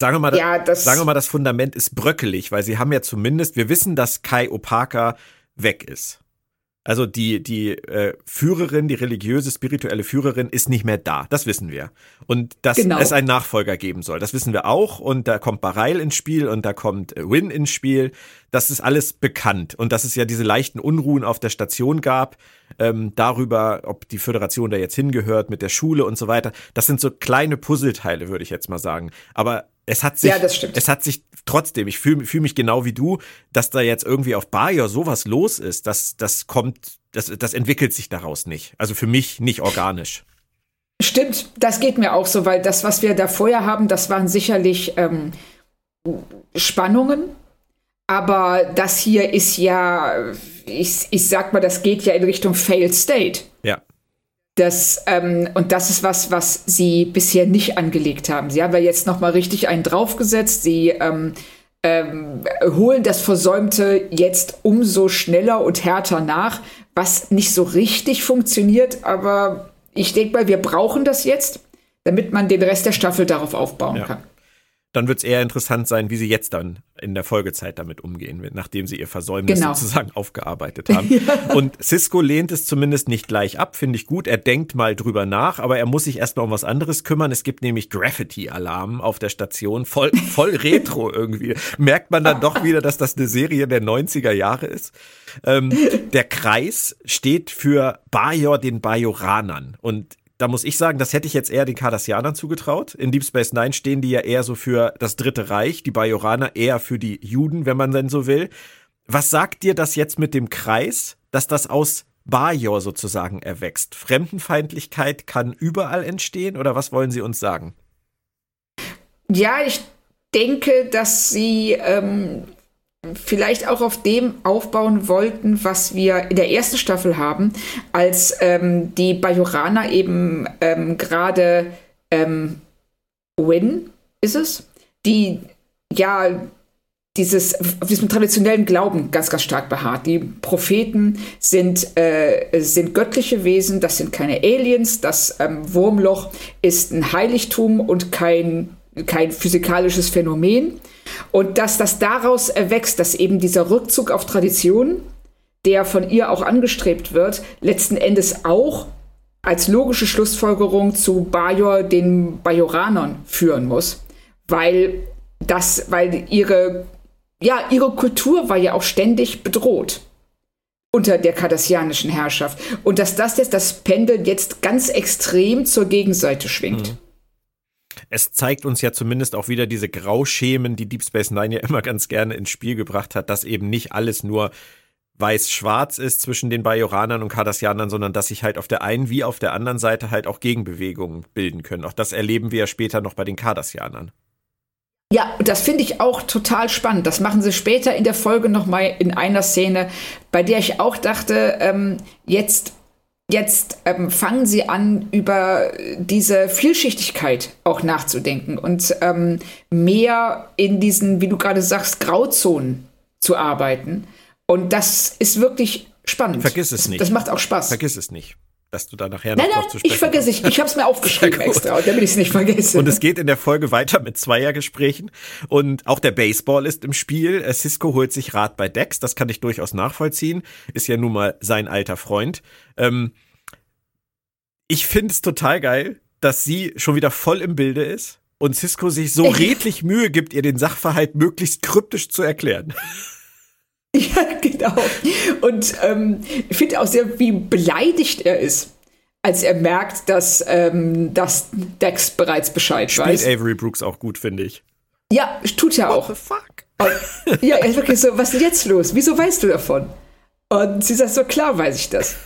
Sagen wir, mal, ja, das, sagen wir mal, das Fundament ist bröckelig, weil sie haben ja zumindest, wir wissen, dass Kai Opaka weg ist. Also die, die äh, Führerin, die religiöse, spirituelle Führerin ist nicht mehr da. Das wissen wir. Und dass genau. es einen Nachfolger geben soll, das wissen wir auch. Und da kommt Bareil ins Spiel und da kommt äh, Win ins Spiel. Das ist alles bekannt. Und dass es ja diese leichten Unruhen auf der Station gab, ähm, darüber, ob die Föderation da jetzt hingehört mit der Schule und so weiter. Das sind so kleine Puzzleteile, würde ich jetzt mal sagen. Aber es hat sich, ja, das stimmt. es hat sich trotzdem, ich fühle fühl mich genau wie du, dass da jetzt irgendwie auf Bayer sowas los ist, das, das kommt, das, das entwickelt sich daraus nicht. Also für mich nicht organisch. Stimmt, das geht mir auch so, weil das, was wir da vorher haben, das waren sicherlich ähm, Spannungen. Aber das hier ist ja, ich, ich sag mal, das geht ja in Richtung Failed State. Ja. Das, ähm, und das ist was, was sie bisher nicht angelegt haben. Sie haben ja jetzt noch mal richtig einen draufgesetzt. Sie ähm, ähm, holen das Versäumte jetzt umso schneller und härter nach, was nicht so richtig funktioniert. Aber ich denke mal, wir brauchen das jetzt, damit man den Rest der Staffel darauf aufbauen ja. kann dann wird es eher interessant sein, wie sie jetzt dann in der Folgezeit damit umgehen, nachdem sie ihr Versäumnis genau. sozusagen aufgearbeitet haben. ja. Und Cisco lehnt es zumindest nicht gleich ab, finde ich gut. Er denkt mal drüber nach, aber er muss sich erstmal um was anderes kümmern. Es gibt nämlich Graffiti-Alarm auf der Station, voll, voll retro irgendwie. Merkt man dann doch wieder, dass das eine Serie der 90er Jahre ist. Ähm, der Kreis steht für Bajor den Bajoranern. Und da muss ich sagen, das hätte ich jetzt eher den Cardassianern zugetraut. In Deep Space Nine stehen die ja eher so für das Dritte Reich, die Bajoraner eher für die Juden, wenn man denn so will. Was sagt dir das jetzt mit dem Kreis, dass das aus Bajor sozusagen erwächst? Fremdenfeindlichkeit kann überall entstehen oder was wollen Sie uns sagen? Ja, ich denke, dass sie ähm, vielleicht auch auf dem aufbauen wollten, was wir in der ersten Staffel haben, als ähm, die Bajoraner eben ähm, gerade ähm, Win ist es, die ja dieses, auf diesem traditionellen Glauben ganz, ganz stark beharrt. Die Propheten sind, äh, sind göttliche Wesen, das sind keine Aliens, das ähm, Wurmloch ist ein Heiligtum und kein, kein physikalisches Phänomen. Und dass das daraus erwächst, dass eben dieser Rückzug auf Tradition, der von ihr auch angestrebt wird, letzten Endes auch als logische Schlussfolgerung zu Bajor den Bajoranern führen muss, weil das, weil ihre, ja, ihre Kultur war ja auch ständig bedroht unter der kardassianischen Herrschaft und dass das jetzt das Pendel jetzt ganz extrem zur Gegenseite schwingt. Mhm es zeigt uns ja zumindest auch wieder diese Grauschemen, die Deep Space Nine ja immer ganz gerne ins Spiel gebracht hat, dass eben nicht alles nur weiß-schwarz ist zwischen den Bajoranern und Cardassianern, sondern dass sich halt auf der einen wie auf der anderen Seite halt auch Gegenbewegungen bilden können. Auch das erleben wir ja später noch bei den Cardassianern. Ja, das finde ich auch total spannend. Das machen sie später in der Folge nochmal in einer Szene, bei der ich auch dachte, ähm, jetzt, jetzt ähm, fangen sie an, über diese Vielschichtigkeit auch nachzudenken und ähm, mehr in diesen, wie du gerade sagst, Grauzonen zu arbeiten. Und das ist wirklich spannend. Vergiss es nicht. Das macht auch Spaß. Vergiss es nicht dass du da nachher noch nein, nein, zu sprechen Ich vergesse ich. Ich habe es mir aufgeschrieben extra, damit ich es nicht vergesse. Und es geht in der Folge weiter mit Zweiergesprächen und auch der Baseball ist im Spiel. Äh, Cisco holt sich Rat bei Dex, das kann ich durchaus nachvollziehen. Ist ja nun mal sein alter Freund. Ähm, ich finde es total geil, dass sie schon wieder voll im Bilde ist und Cisco sich so redlich Mühe gibt, ihr den Sachverhalt möglichst kryptisch zu erklären. Ja, genau. Und ähm, ich finde auch sehr, wie beleidigt er ist, als er merkt, dass, ähm, dass Dex bereits Bescheid Spielt weiß. Avery Brooks auch gut, finde ich. Ja, tut er auch. What the fuck? Und, ja, er ist wirklich so, was ist denn jetzt los? Wieso weißt du davon? Und sie sagt so, klar weiß ich das.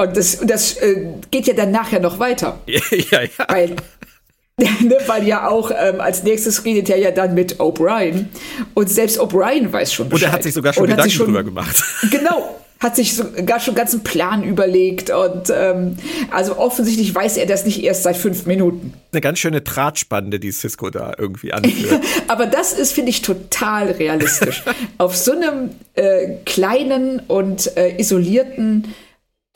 Und das, das äh, geht ja dann nachher noch weiter. ja, ja. Weil ne, weil ja auch ähm, als nächstes redet er ja dann mit O'Brien. Und selbst O'Brien weiß schon Bescheid. Und er hat sich sogar schon und Gedanken schon, drüber gemacht. Genau. Hat sich sogar schon einen ganzen Plan überlegt. Und ähm, also offensichtlich weiß er das nicht erst seit fünf Minuten. Eine ganz schöne Drahtspande, die Cisco da irgendwie anführt. Aber das ist, finde ich, total realistisch. Auf so einem äh, kleinen und äh, isolierten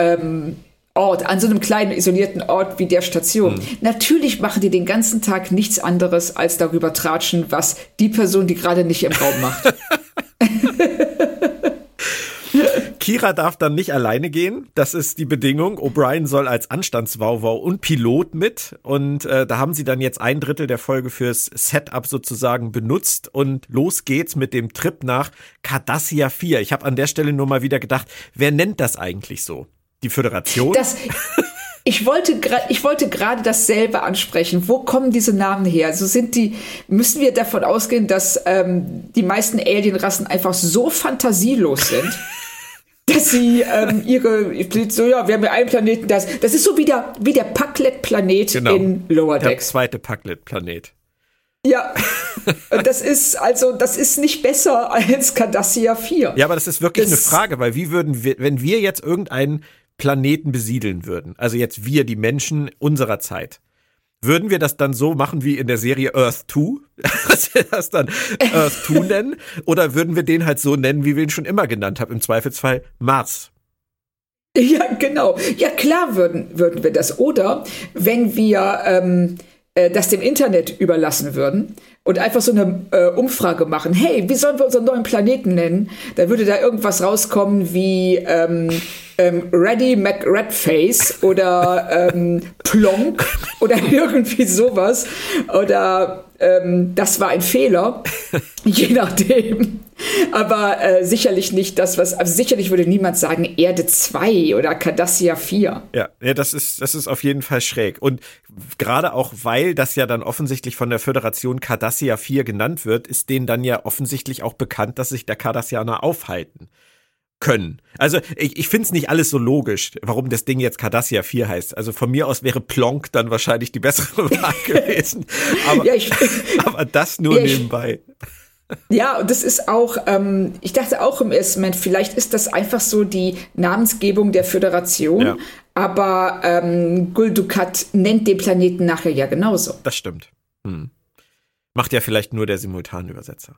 ähm, Ort, an so einem kleinen isolierten Ort wie der Station. Mhm. Natürlich machen die den ganzen Tag nichts anderes, als darüber tratschen, was die Person, die gerade nicht im Raum macht. Kira darf dann nicht alleine gehen. Das ist die Bedingung. O'Brien soll als Anstandswauwau und Pilot mit. Und äh, da haben sie dann jetzt ein Drittel der Folge fürs Setup sozusagen benutzt. Und los geht's mit dem Trip nach Cardassia 4. Ich habe an der Stelle nur mal wieder gedacht, wer nennt das eigentlich so? Die Föderation? Das, ich wollte gerade, ich wollte gerade dasselbe ansprechen. Wo kommen diese Namen her? Also sind die, müssen wir davon ausgehen, dass ähm, die meisten Alienrassen einfach so fantasielos sind? dass sie ähm, ihre, so ja, wir haben ja einen Planeten, das, das ist so wie der, wie der Packlet-Planet genau, in Lower Decks. Der zweite Packlet-Planet. Ja, das ist also, das ist nicht besser als Cardassia 4. Ja, aber das ist wirklich das, eine Frage, weil wie würden wir, wenn wir jetzt irgendeinen Planeten besiedeln würden, also jetzt wir, die Menschen unserer Zeit, würden wir das dann so machen wie in der Serie Earth 2, dass wir das dann Earth 2 nennen, oder würden wir den halt so nennen, wie wir ihn schon immer genannt haben, im Zweifelsfall Mars? Ja, genau. Ja, klar würden, würden wir das. Oder wenn wir ähm, äh, das dem Internet überlassen würden und einfach so eine äh, Umfrage machen, hey, wie sollen wir unseren neuen Planeten nennen? Da würde da irgendwas rauskommen wie ähm, ähm, Ready McRedface oder ähm, Plonk oder irgendwie sowas. Oder ähm, das war ein Fehler, je nachdem. Aber äh, sicherlich nicht das, was, also sicherlich würde niemand sagen Erde 2 oder Cardassia 4. Ja, ja das, ist, das ist auf jeden Fall schräg. Und gerade auch, weil das ja dann offensichtlich von der Föderation Cardassia 4 genannt wird, ist denen dann ja offensichtlich auch bekannt, dass sich der Cardassianer aufhalten können. Also ich, ich finde es nicht alles so logisch, warum das Ding jetzt Cardassia 4 heißt. Also von mir aus wäre Plonk dann wahrscheinlich die bessere Wahl gewesen. Aber, ja, ich, aber das nur ja, nebenbei. Ja, und das ist auch, ähm, ich dachte auch im ersten Moment, vielleicht ist das einfach so die Namensgebung der Föderation, ja. aber ähm, Guldukat nennt den Planeten nachher ja genauso. Das stimmt. Hm. Macht ja vielleicht nur der Simultanübersetzer.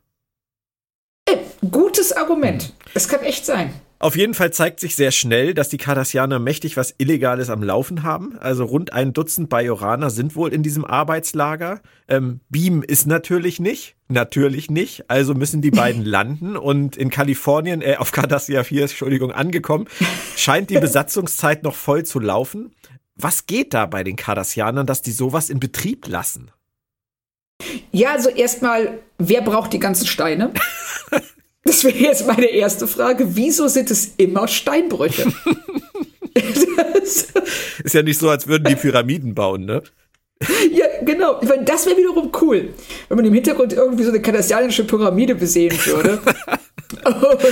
Gutes Argument. Es kann echt sein. Auf jeden Fall zeigt sich sehr schnell, dass die Cardassianer mächtig was Illegales am Laufen haben. Also rund ein Dutzend Bajoraner sind wohl in diesem Arbeitslager. Ähm, Beam ist natürlich nicht. Natürlich nicht. Also müssen die beiden landen. Und in Kalifornien, äh, auf Cardassia 4, Entschuldigung, angekommen, scheint die Besatzungszeit noch voll zu laufen. Was geht da bei den Cardassianern, dass die sowas in Betrieb lassen? Ja, also erstmal, wer braucht die ganzen Steine? Das wäre jetzt meine erste Frage. Wieso sind es immer Steinbrüche? ist ja nicht so, als würden die Pyramiden bauen, ne? Ja, genau. Meine, das wäre wiederum cool, wenn man im Hintergrund irgendwie so eine kardassianische Pyramide besehen würde.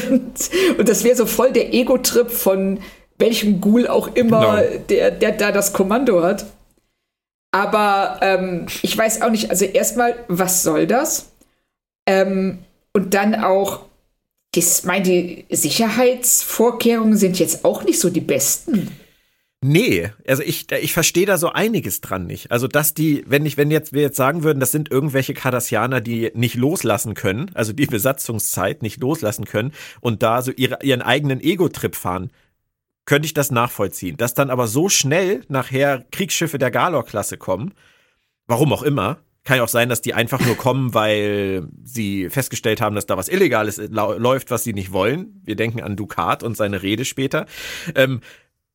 und, und das wäre so voll der Ego-Trip von welchem Ghoul auch immer, genau. der, der da das Kommando hat. Aber ähm, ich weiß auch nicht, also erstmal, was soll das? Ähm, und dann auch, ich meine, die Sicherheitsvorkehrungen sind jetzt auch nicht so die besten. Nee, also ich, ich verstehe da so einiges dran nicht. Also, dass die, wenn ich, wenn jetzt wir jetzt sagen würden, das sind irgendwelche Kardassianer, die nicht loslassen können, also die Besatzungszeit nicht loslassen können und da so ihre, ihren eigenen Ego-Trip fahren, könnte ich das nachvollziehen. Dass dann aber so schnell nachher Kriegsschiffe der Galor-Klasse kommen, warum auch immer, kann ja auch sein, dass die einfach nur kommen, weil sie festgestellt haben, dass da was Illegales läuft, was sie nicht wollen. Wir denken an Ducat und seine Rede später. Ähm,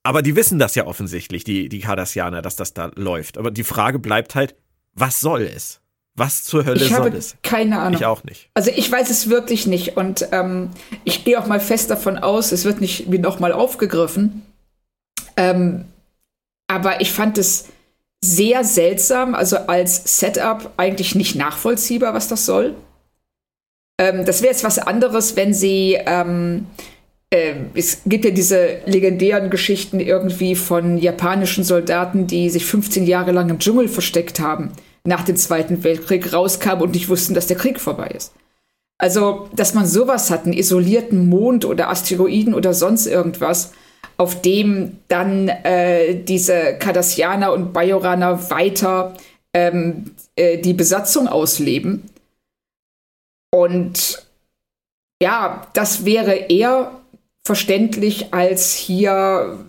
aber die wissen das ja offensichtlich, die, die Cardassianer, dass das da läuft. Aber die Frage bleibt halt, was soll es? Was zur Hölle ich soll habe es? Keine Ahnung. Ich auch nicht. Also ich weiß es wirklich nicht. Und ähm, ich gehe auch mal fest davon aus, es wird nicht wie nochmal aufgegriffen. Ähm, aber ich fand es sehr seltsam, also als Setup eigentlich nicht nachvollziehbar, was das soll. Ähm, das wäre jetzt was anderes, wenn sie ähm, äh, es gibt ja diese legendären Geschichten irgendwie von japanischen Soldaten, die sich 15 Jahre lang im Dschungel versteckt haben, nach dem Zweiten Weltkrieg rauskamen und nicht wussten, dass der Krieg vorbei ist. Also, dass man sowas hat, einen isolierten Mond oder Asteroiden oder sonst irgendwas, auf dem dann äh, diese Cardassianer und Bajoraner weiter ähm, äh, die Besatzung ausleben. Und ja, das wäre eher verständlich als hier,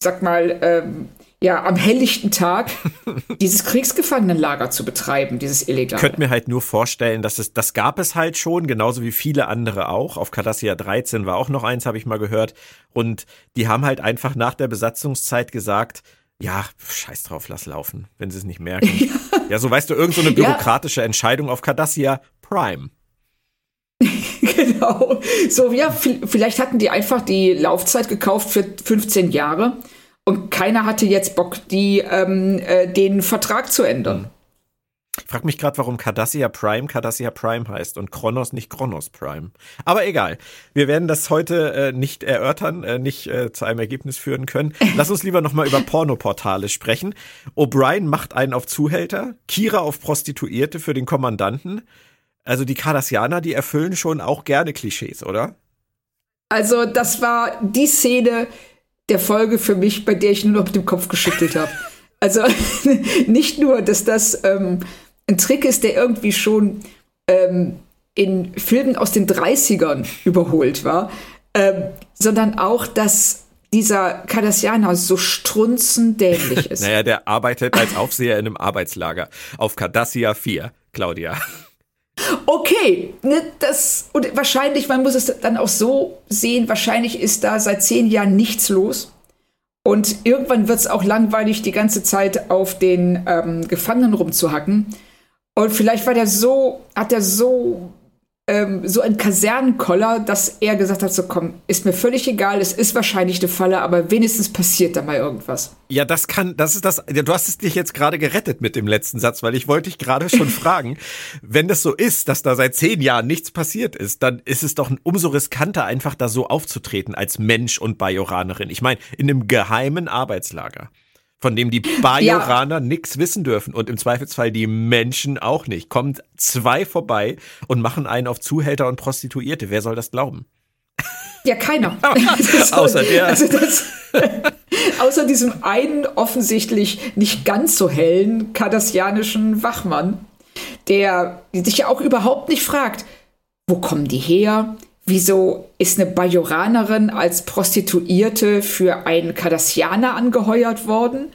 sag mal, ähm, ja, am helllichten Tag dieses Kriegsgefangenenlager zu betreiben, dieses illegale. Ich könnte mir halt nur vorstellen, dass es, das gab es halt schon, genauso wie viele andere auch. Auf Cardassia 13 war auch noch eins, habe ich mal gehört. Und die haben halt einfach nach der Besatzungszeit gesagt, ja, scheiß drauf, lass laufen, wenn sie es nicht merken. Ja, ja so weißt du, irgendeine so bürokratische ja. Entscheidung auf Cardassia Prime. genau. So, ja, vielleicht hatten die einfach die Laufzeit gekauft für 15 Jahre und keiner hatte jetzt Bock, die, ähm, äh, den Vertrag zu ändern. Ich frage mich gerade, warum Cardassia Prime Cardassia Prime heißt und Kronos nicht Kronos Prime. Aber egal. Wir werden das heute äh, nicht erörtern, äh, nicht äh, zu einem Ergebnis führen können. Lass uns lieber nochmal über Pornoportale sprechen. O'Brien macht einen auf Zuhälter, Kira auf Prostituierte für den Kommandanten. Also die Cardassianer, die erfüllen schon auch gerne Klischees, oder? Also das war die Szene der Folge für mich, bei der ich nur noch mit dem Kopf geschüttelt habe. Also nicht nur, dass das ähm, ein Trick ist, der irgendwie schon ähm, in Filmen aus den 30ern überholt war, ähm, sondern auch, dass dieser Cardassianer so strunzendämlich ist. naja, der arbeitet als Aufseher in einem Arbeitslager auf Cardassia 4, Claudia. Okay, ne, das und wahrscheinlich, man muss es dann auch so sehen, wahrscheinlich ist da seit zehn Jahren nichts los. Und irgendwann wird es auch langweilig, die ganze Zeit auf den ähm, Gefangenen rumzuhacken. Und vielleicht war der so, hat er so ähm, so ein Kasernenkoller, dass er gesagt hat, so komm, ist mir völlig egal, es ist wahrscheinlich eine Falle, aber wenigstens passiert da mal irgendwas. Ja, das kann, das ist das, du hast es dich jetzt gerade gerettet mit dem letzten Satz, weil ich wollte dich gerade schon fragen, wenn das so ist, dass da seit zehn Jahren nichts passiert ist, dann ist es doch umso riskanter, einfach da so aufzutreten als Mensch und Bajoranerin. Ich meine, in einem geheimen Arbeitslager von dem die Bajoraner ja. nichts wissen dürfen und im Zweifelsfall die Menschen auch nicht. Kommt zwei vorbei und machen einen auf Zuhälter und Prostituierte. Wer soll das glauben? Ja, keiner. also, außer der. Also das, außer diesem einen offensichtlich nicht ganz so hellen kardassianischen Wachmann, der sich ja auch überhaupt nicht fragt, wo kommen die her? Wieso ist eine Bajoranerin als Prostituierte für einen Kardassianer angeheuert worden?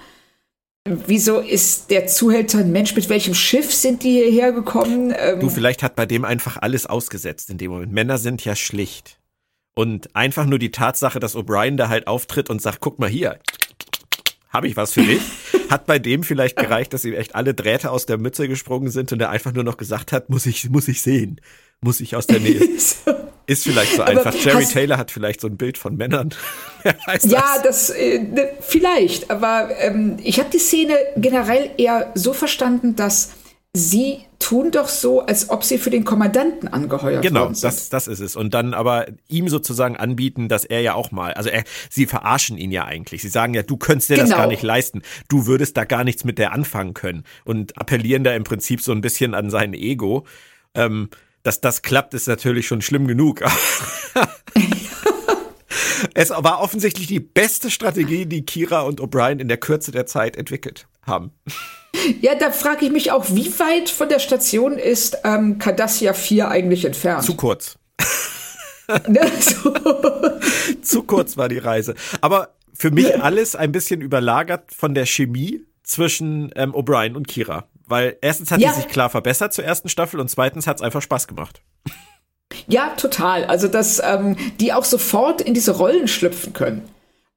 Wieso ist der Zuhälter ein Mensch? Mit welchem Schiff sind die hierher gekommen? Ähm du, vielleicht hat bei dem einfach alles ausgesetzt in dem Moment. Männer sind ja schlicht. Und einfach nur die Tatsache, dass O'Brien da halt auftritt und sagt, guck mal hier, habe ich was für dich, hat bei dem vielleicht gereicht, dass ihm echt alle Drähte aus der Mütze gesprungen sind und er einfach nur noch gesagt hat, muss ich, muss ich sehen, muss ich aus der Nähe. Ist vielleicht so einfach. Jerry Taylor hat vielleicht so ein Bild von Männern. ja, das, äh, ne, vielleicht. Aber ähm, ich habe die Szene generell eher so verstanden, dass sie tun doch so, als ob sie für den Kommandanten angeheuert genau, worden sind. Genau, das, das ist es. Und dann aber ihm sozusagen anbieten, dass er ja auch mal, also er, sie verarschen ihn ja eigentlich. Sie sagen ja, du könntest dir genau. das gar nicht leisten. Du würdest da gar nichts mit der anfangen können. Und appellieren da im Prinzip so ein bisschen an sein Ego. Ähm, Dass das klappt, ist natürlich schon schlimm genug. es war offensichtlich die beste Strategie, die Kira und O'Brien in der Kürze der Zeit entwickelt haben. Ja, da frage ich mich auch, wie weit von der Station ist ähm, Cardassia 4 eigentlich entfernt? Zu kurz. Ne, Zu kurz war die Reise. Aber für mich alles ein bisschen überlagert von der Chemie zwischen ähm, O'Brien und Kira. Weil erstens hat ja. sie sich klar verbessert zur ersten Staffel und zweitens hat es einfach Spaß gemacht. Ja, total. Also, dass ähm, die auch sofort in diese Rollen schlüpfen können.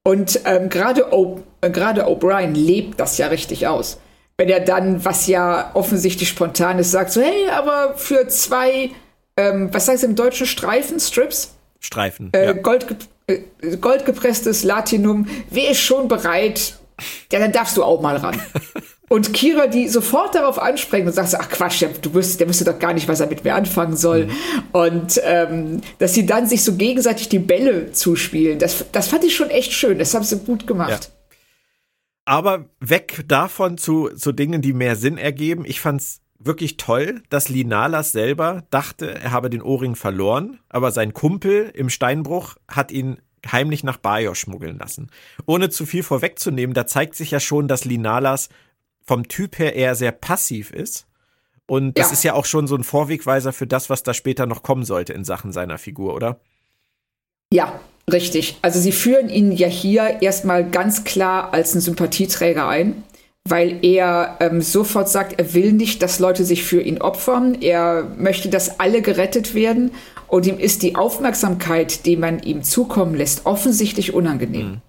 Und ähm, gerade äh, O'Brien lebt das ja richtig aus. Wenn er dann, was ja offensichtlich spontan ist, sagt so, hey, aber für zwei, ähm, was sagst du im Deutschen, Streifen, Strips? Streifen. Äh, ja. Gold, äh, goldgepresstes Latinum, wer ist schon bereit? Ja, dann darfst du auch mal ran. Und Kira, die sofort darauf anspringt und sagt ach Quatsch, du wirst, der wüsste doch gar nicht, was er mit mir anfangen soll. Mhm. Und ähm, dass sie dann sich so gegenseitig die Bälle zuspielen, das, das fand ich schon echt schön. Das haben sie gut gemacht. Ja. Aber weg davon zu, zu Dingen, die mehr Sinn ergeben. Ich fand's wirklich toll, dass Linalas selber dachte, er habe den Ohrring verloren, aber sein Kumpel im Steinbruch hat ihn heimlich nach Bajor schmuggeln lassen. Ohne zu viel vorwegzunehmen, da zeigt sich ja schon, dass Linalas vom Typ her eher sehr passiv ist. Und das ja. ist ja auch schon so ein Vorwegweiser für das, was da später noch kommen sollte in Sachen seiner Figur, oder? Ja, richtig. Also sie führen ihn ja hier erstmal ganz klar als einen Sympathieträger ein, weil er ähm, sofort sagt, er will nicht, dass Leute sich für ihn opfern. Er möchte, dass alle gerettet werden. Und ihm ist die Aufmerksamkeit, die man ihm zukommen lässt, offensichtlich unangenehm. Mhm.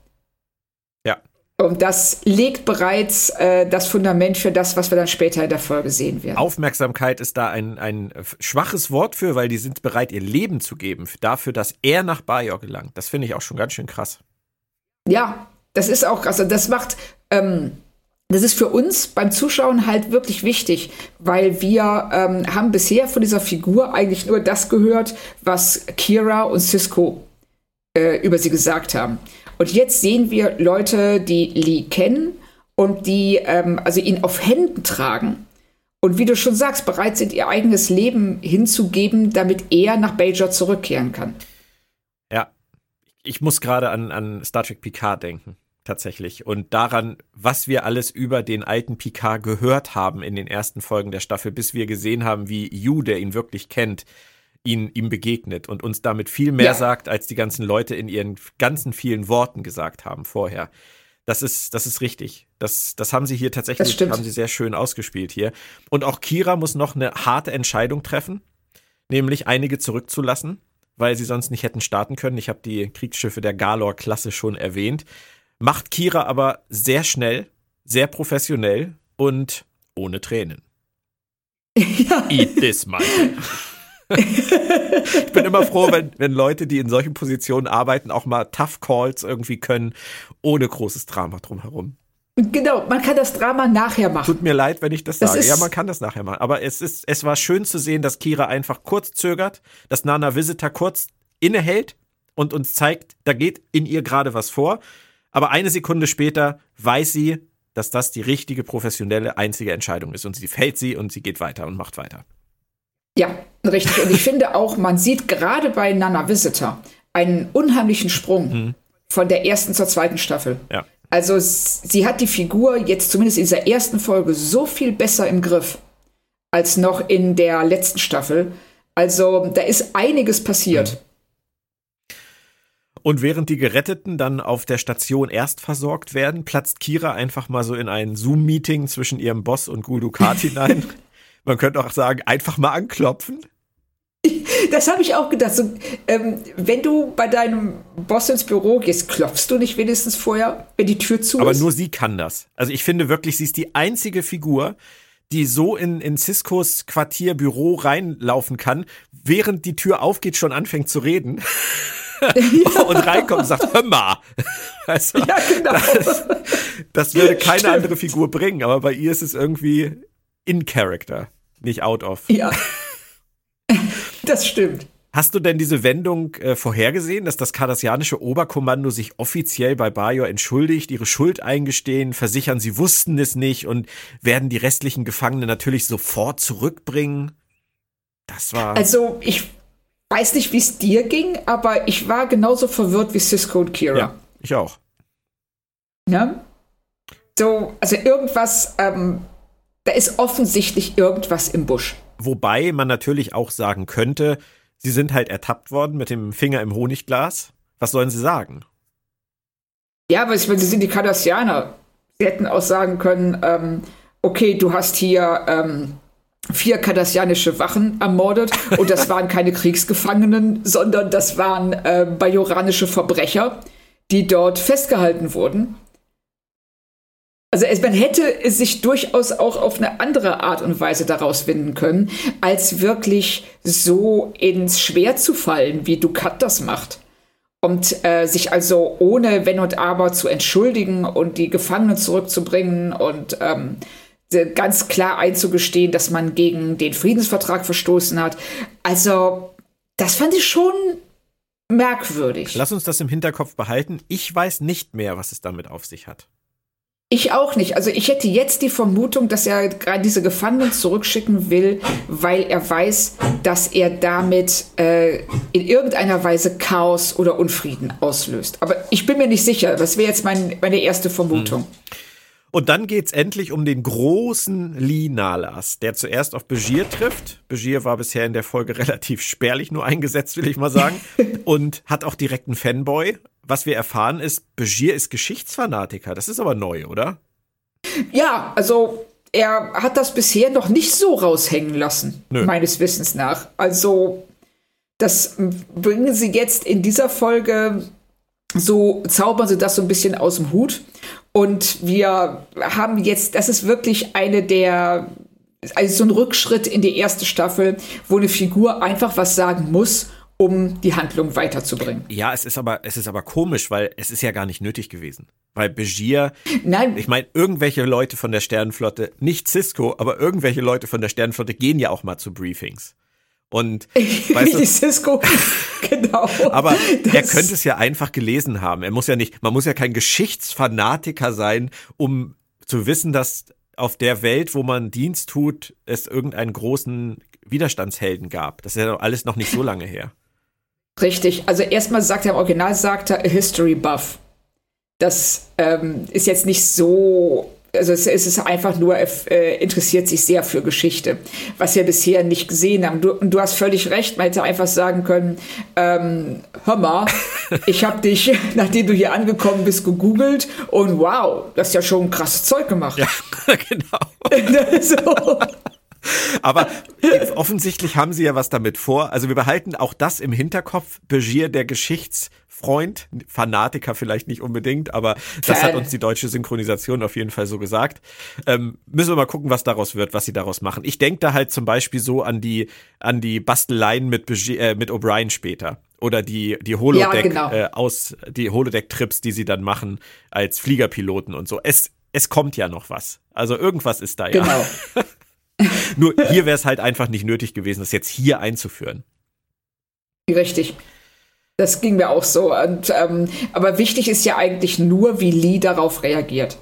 Und das legt bereits äh, das Fundament für das, was wir dann später in der Folge sehen werden. Aufmerksamkeit ist da ein, ein schwaches Wort für, weil die sind bereit, ihr Leben zu geben, dafür, dass er nach Bajor gelangt. Das finde ich auch schon ganz schön krass. Ja, das ist auch, also das macht, ähm, das ist für uns beim Zuschauen halt wirklich wichtig, weil wir ähm, haben bisher von dieser Figur eigentlich nur das gehört, was Kira und Cisco äh, über sie gesagt haben. Und jetzt sehen wir Leute, die Lee kennen und die ähm, also ihn auf Händen tragen. Und wie du schon sagst, bereit sind, ihr eigenes Leben hinzugeben, damit er nach Bajor zurückkehren kann. Ja, ich muss gerade an, an Star Trek Picard denken, tatsächlich. Und daran, was wir alles über den alten Picard gehört haben in den ersten Folgen der Staffel, bis wir gesehen haben, wie Yu, der ihn wirklich kennt, ihn, ihm begegnet und uns damit viel mehr ja. sagt, als die ganzen Leute in ihren ganzen vielen Worten gesagt haben vorher. Das ist, das ist richtig. Das, das haben sie hier tatsächlich, haben sie sehr schön ausgespielt hier. Und auch Kira muss noch eine harte Entscheidung treffen, nämlich einige zurückzulassen, weil sie sonst nicht hätten starten können. Ich habe die Kriegsschiffe der Galor-Klasse schon erwähnt. Macht Kira aber sehr schnell, sehr professionell und ohne Tränen. Ja. Eat this, Michael ich bin immer froh, wenn, wenn Leute, die in solchen Positionen arbeiten, auch mal Tough Calls irgendwie können, ohne großes Drama drumherum. Genau, man kann das Drama nachher machen. Tut mir leid, wenn ich das, das sage. Ja, man kann das nachher machen. Aber es ist, es war schön zu sehen, dass Kira einfach kurz zögert, dass Nana Visitor kurz innehält und uns zeigt, da geht in ihr gerade was vor. Aber eine Sekunde später weiß sie, dass das die richtige, professionelle, einzige Entscheidung ist. Und sie fällt sie und sie geht weiter und macht weiter. Ja, richtig. Und ich finde auch, man sieht gerade bei Nana Visitor einen unheimlichen Sprung mhm. von der ersten zur zweiten Staffel. Ja. Also sie hat die Figur jetzt zumindest in dieser ersten Folge so viel besser im Griff als noch in der letzten Staffel. Also da ist einiges passiert. Mhm. Und während die Geretteten dann auf der Station erst versorgt werden, platzt Kira einfach mal so in ein Zoom-Meeting zwischen ihrem Boss und Guldukat hinein. Man könnte auch sagen, einfach mal anklopfen. Das habe ich auch gedacht. So, ähm, wenn du bei deinem Boss ins Büro gehst, klopfst du nicht wenigstens vorher, wenn die Tür zu Aber ist? Aber nur sie kann das. Also ich finde wirklich, sie ist die einzige Figur, die so in, in Ciscos Quartierbüro reinlaufen kann, während die Tür aufgeht, schon anfängt zu reden. Ja. und reinkommt und sagt, hör mal. Du, ja, genau. Das, das würde keine Stimmt. andere Figur bringen, aber bei ihr ist es irgendwie in Character nicht out of. Ja. das stimmt. Hast du denn diese Wendung äh, vorhergesehen, dass das kardassianische Oberkommando sich offiziell bei Bajor entschuldigt, ihre Schuld eingestehen, versichern, sie wussten es nicht und werden die restlichen Gefangenen natürlich sofort zurückbringen? Das war. Also, ich weiß nicht, wie es dir ging, aber ich war genauso verwirrt wie Cisco und Kira. Ja, ich auch. Ja? So, also irgendwas, ähm, da ist offensichtlich irgendwas im Busch. Wobei man natürlich auch sagen könnte, sie sind halt ertappt worden mit dem Finger im Honigglas. Was sollen sie sagen? Ja, aber ich meine, sie sind die Kardassianer. Sie hätten auch sagen können, ähm, okay, du hast hier ähm, vier kardassianische Wachen ermordet und das waren keine Kriegsgefangenen, sondern das waren äh, bajoranische Verbrecher, die dort festgehalten wurden. Also es, man hätte es sich durchaus auch auf eine andere Art und Weise daraus winden können, als wirklich so ins Schwer zu fallen, wie Ducat das macht. Und äh, sich also ohne Wenn und Aber zu entschuldigen und die Gefangenen zurückzubringen und ähm, ganz klar einzugestehen, dass man gegen den Friedensvertrag verstoßen hat. Also, das fand ich schon merkwürdig. Lass uns das im Hinterkopf behalten. Ich weiß nicht mehr, was es damit auf sich hat. Ich auch nicht. Also ich hätte jetzt die Vermutung, dass er gerade diese Gefangenen zurückschicken will, weil er weiß, dass er damit äh, in irgendeiner Weise Chaos oder Unfrieden auslöst. Aber ich bin mir nicht sicher. Das wäre jetzt mein, meine erste Vermutung. Hm. Und dann geht's endlich um den großen Lee Nalas, der zuerst auf Begier trifft. Begier war bisher in der Folge relativ spärlich nur eingesetzt, will ich mal sagen. und hat auch direkt einen Fanboy was wir erfahren ist, Begier ist Geschichtsfanatiker. Das ist aber neu, oder? Ja, also er hat das bisher noch nicht so raushängen lassen, Nö. meines Wissens nach. Also das bringen sie jetzt in dieser Folge, so zaubern sie das so ein bisschen aus dem Hut. Und wir haben jetzt, das ist wirklich eine der, also so ein Rückschritt in die erste Staffel, wo eine Figur einfach was sagen muss um die Handlung weiterzubringen. Ja, es ist aber, es ist aber komisch, weil es ist ja gar nicht nötig gewesen. Weil Begier, Nein. ich meine, irgendwelche Leute von der Sternenflotte, nicht Cisco, aber irgendwelche Leute von der Sternenflotte gehen ja auch mal zu Briefings. Und weißt du, Cisco, genau. Aber er könnte es ja einfach gelesen haben. Er muss ja nicht, man muss ja kein Geschichtsfanatiker sein, um zu wissen, dass auf der Welt, wo man Dienst tut, es irgendeinen großen Widerstandshelden gab. Das ist ja alles noch nicht so lange her. Richtig. Also erstmal sagt er im Original, sagt er a History Buff. Das ähm, ist jetzt nicht so also es, es, ist einfach nur, äh, interessiert sich sehr für Geschichte, was wir bisher nicht gesehen haben. Du, du hast völlig recht, man hätte einfach sagen können, ähm, hör mal, ich habe dich, nachdem du hier angekommen bist, gegoogelt und wow, das ist ja schon krasses Zeug gemacht. Ja, genau. so. Aber offensichtlich haben sie ja was damit vor. Also wir behalten auch das im Hinterkopf. Begier, der Geschichtsfreund, Fanatiker vielleicht nicht unbedingt, aber das hat uns die deutsche Synchronisation auf jeden Fall so gesagt. Ähm, müssen wir mal gucken, was daraus wird, was sie daraus machen. Ich denke da halt zum Beispiel so an die, an die Basteleien mit, Begier, äh, mit O'Brien später oder die die Holodeck ja, genau. äh, aus die Holodeck Trips, die sie dann machen als Fliegerpiloten und so. Es es kommt ja noch was. Also irgendwas ist da ja. Genau. Nur hier wäre es halt einfach nicht nötig gewesen, das jetzt hier einzuführen. Richtig. Das ging mir auch so. Und, ähm, aber wichtig ist ja eigentlich nur, wie Lee darauf reagiert.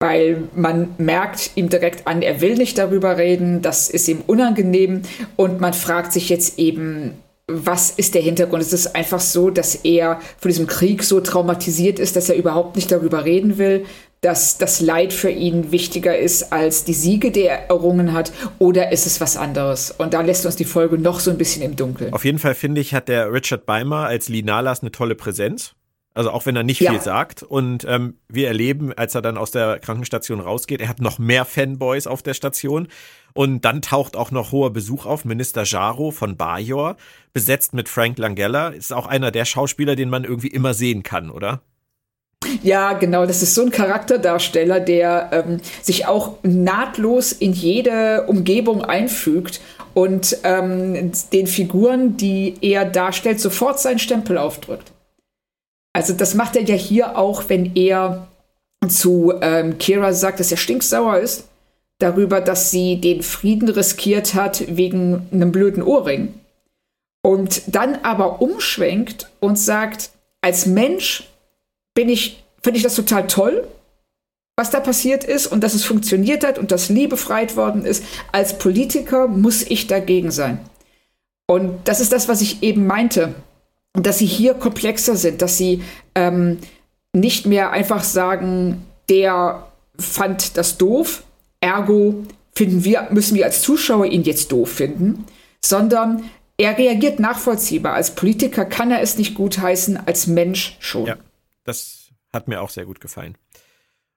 Weil man merkt ihm direkt an, er will nicht darüber reden, das ist ihm unangenehm und man fragt sich jetzt eben, was ist der Hintergrund? Es ist einfach so, dass er von diesem Krieg so traumatisiert ist, dass er überhaupt nicht darüber reden will, dass das Leid für ihn wichtiger ist als die Siege, die er errungen hat, oder ist es was anderes? Und da lässt uns die Folge noch so ein bisschen im Dunkeln. Auf jeden Fall finde ich, hat der Richard Beimer als Linalas eine tolle Präsenz. Also auch wenn er nicht ja. viel sagt. Und ähm, wir erleben, als er dann aus der Krankenstation rausgeht, er hat noch mehr Fanboys auf der Station. Und dann taucht auch noch hoher Besuch auf. Minister Jaro von Bajor, besetzt mit Frank Langella, ist auch einer der Schauspieler, den man irgendwie immer sehen kann, oder? Ja, genau. Das ist so ein Charakterdarsteller, der ähm, sich auch nahtlos in jede Umgebung einfügt und ähm, den Figuren, die er darstellt, sofort seinen Stempel aufdrückt. Also das macht er ja hier auch, wenn er zu ähm, Kira sagt, dass er stinksauer ist darüber, dass sie den Frieden riskiert hat wegen einem blöden Ohrring. Und dann aber umschwenkt und sagt, als Mensch bin ich, finde ich das total toll. was da passiert ist und dass es funktioniert hat und dass Lee befreit worden ist. Als Politiker muss ich dagegen sein. Und das ist das, was ich eben meinte, dass sie hier komplexer sind, dass sie ähm, nicht mehr einfach sagen, der fand das doof, ergo finden wir, müssen wir als Zuschauer ihn jetzt doof finden, sondern er reagiert nachvollziehbar. Als Politiker kann er es nicht gutheißen, als Mensch schon. Ja, das hat mir auch sehr gut gefallen.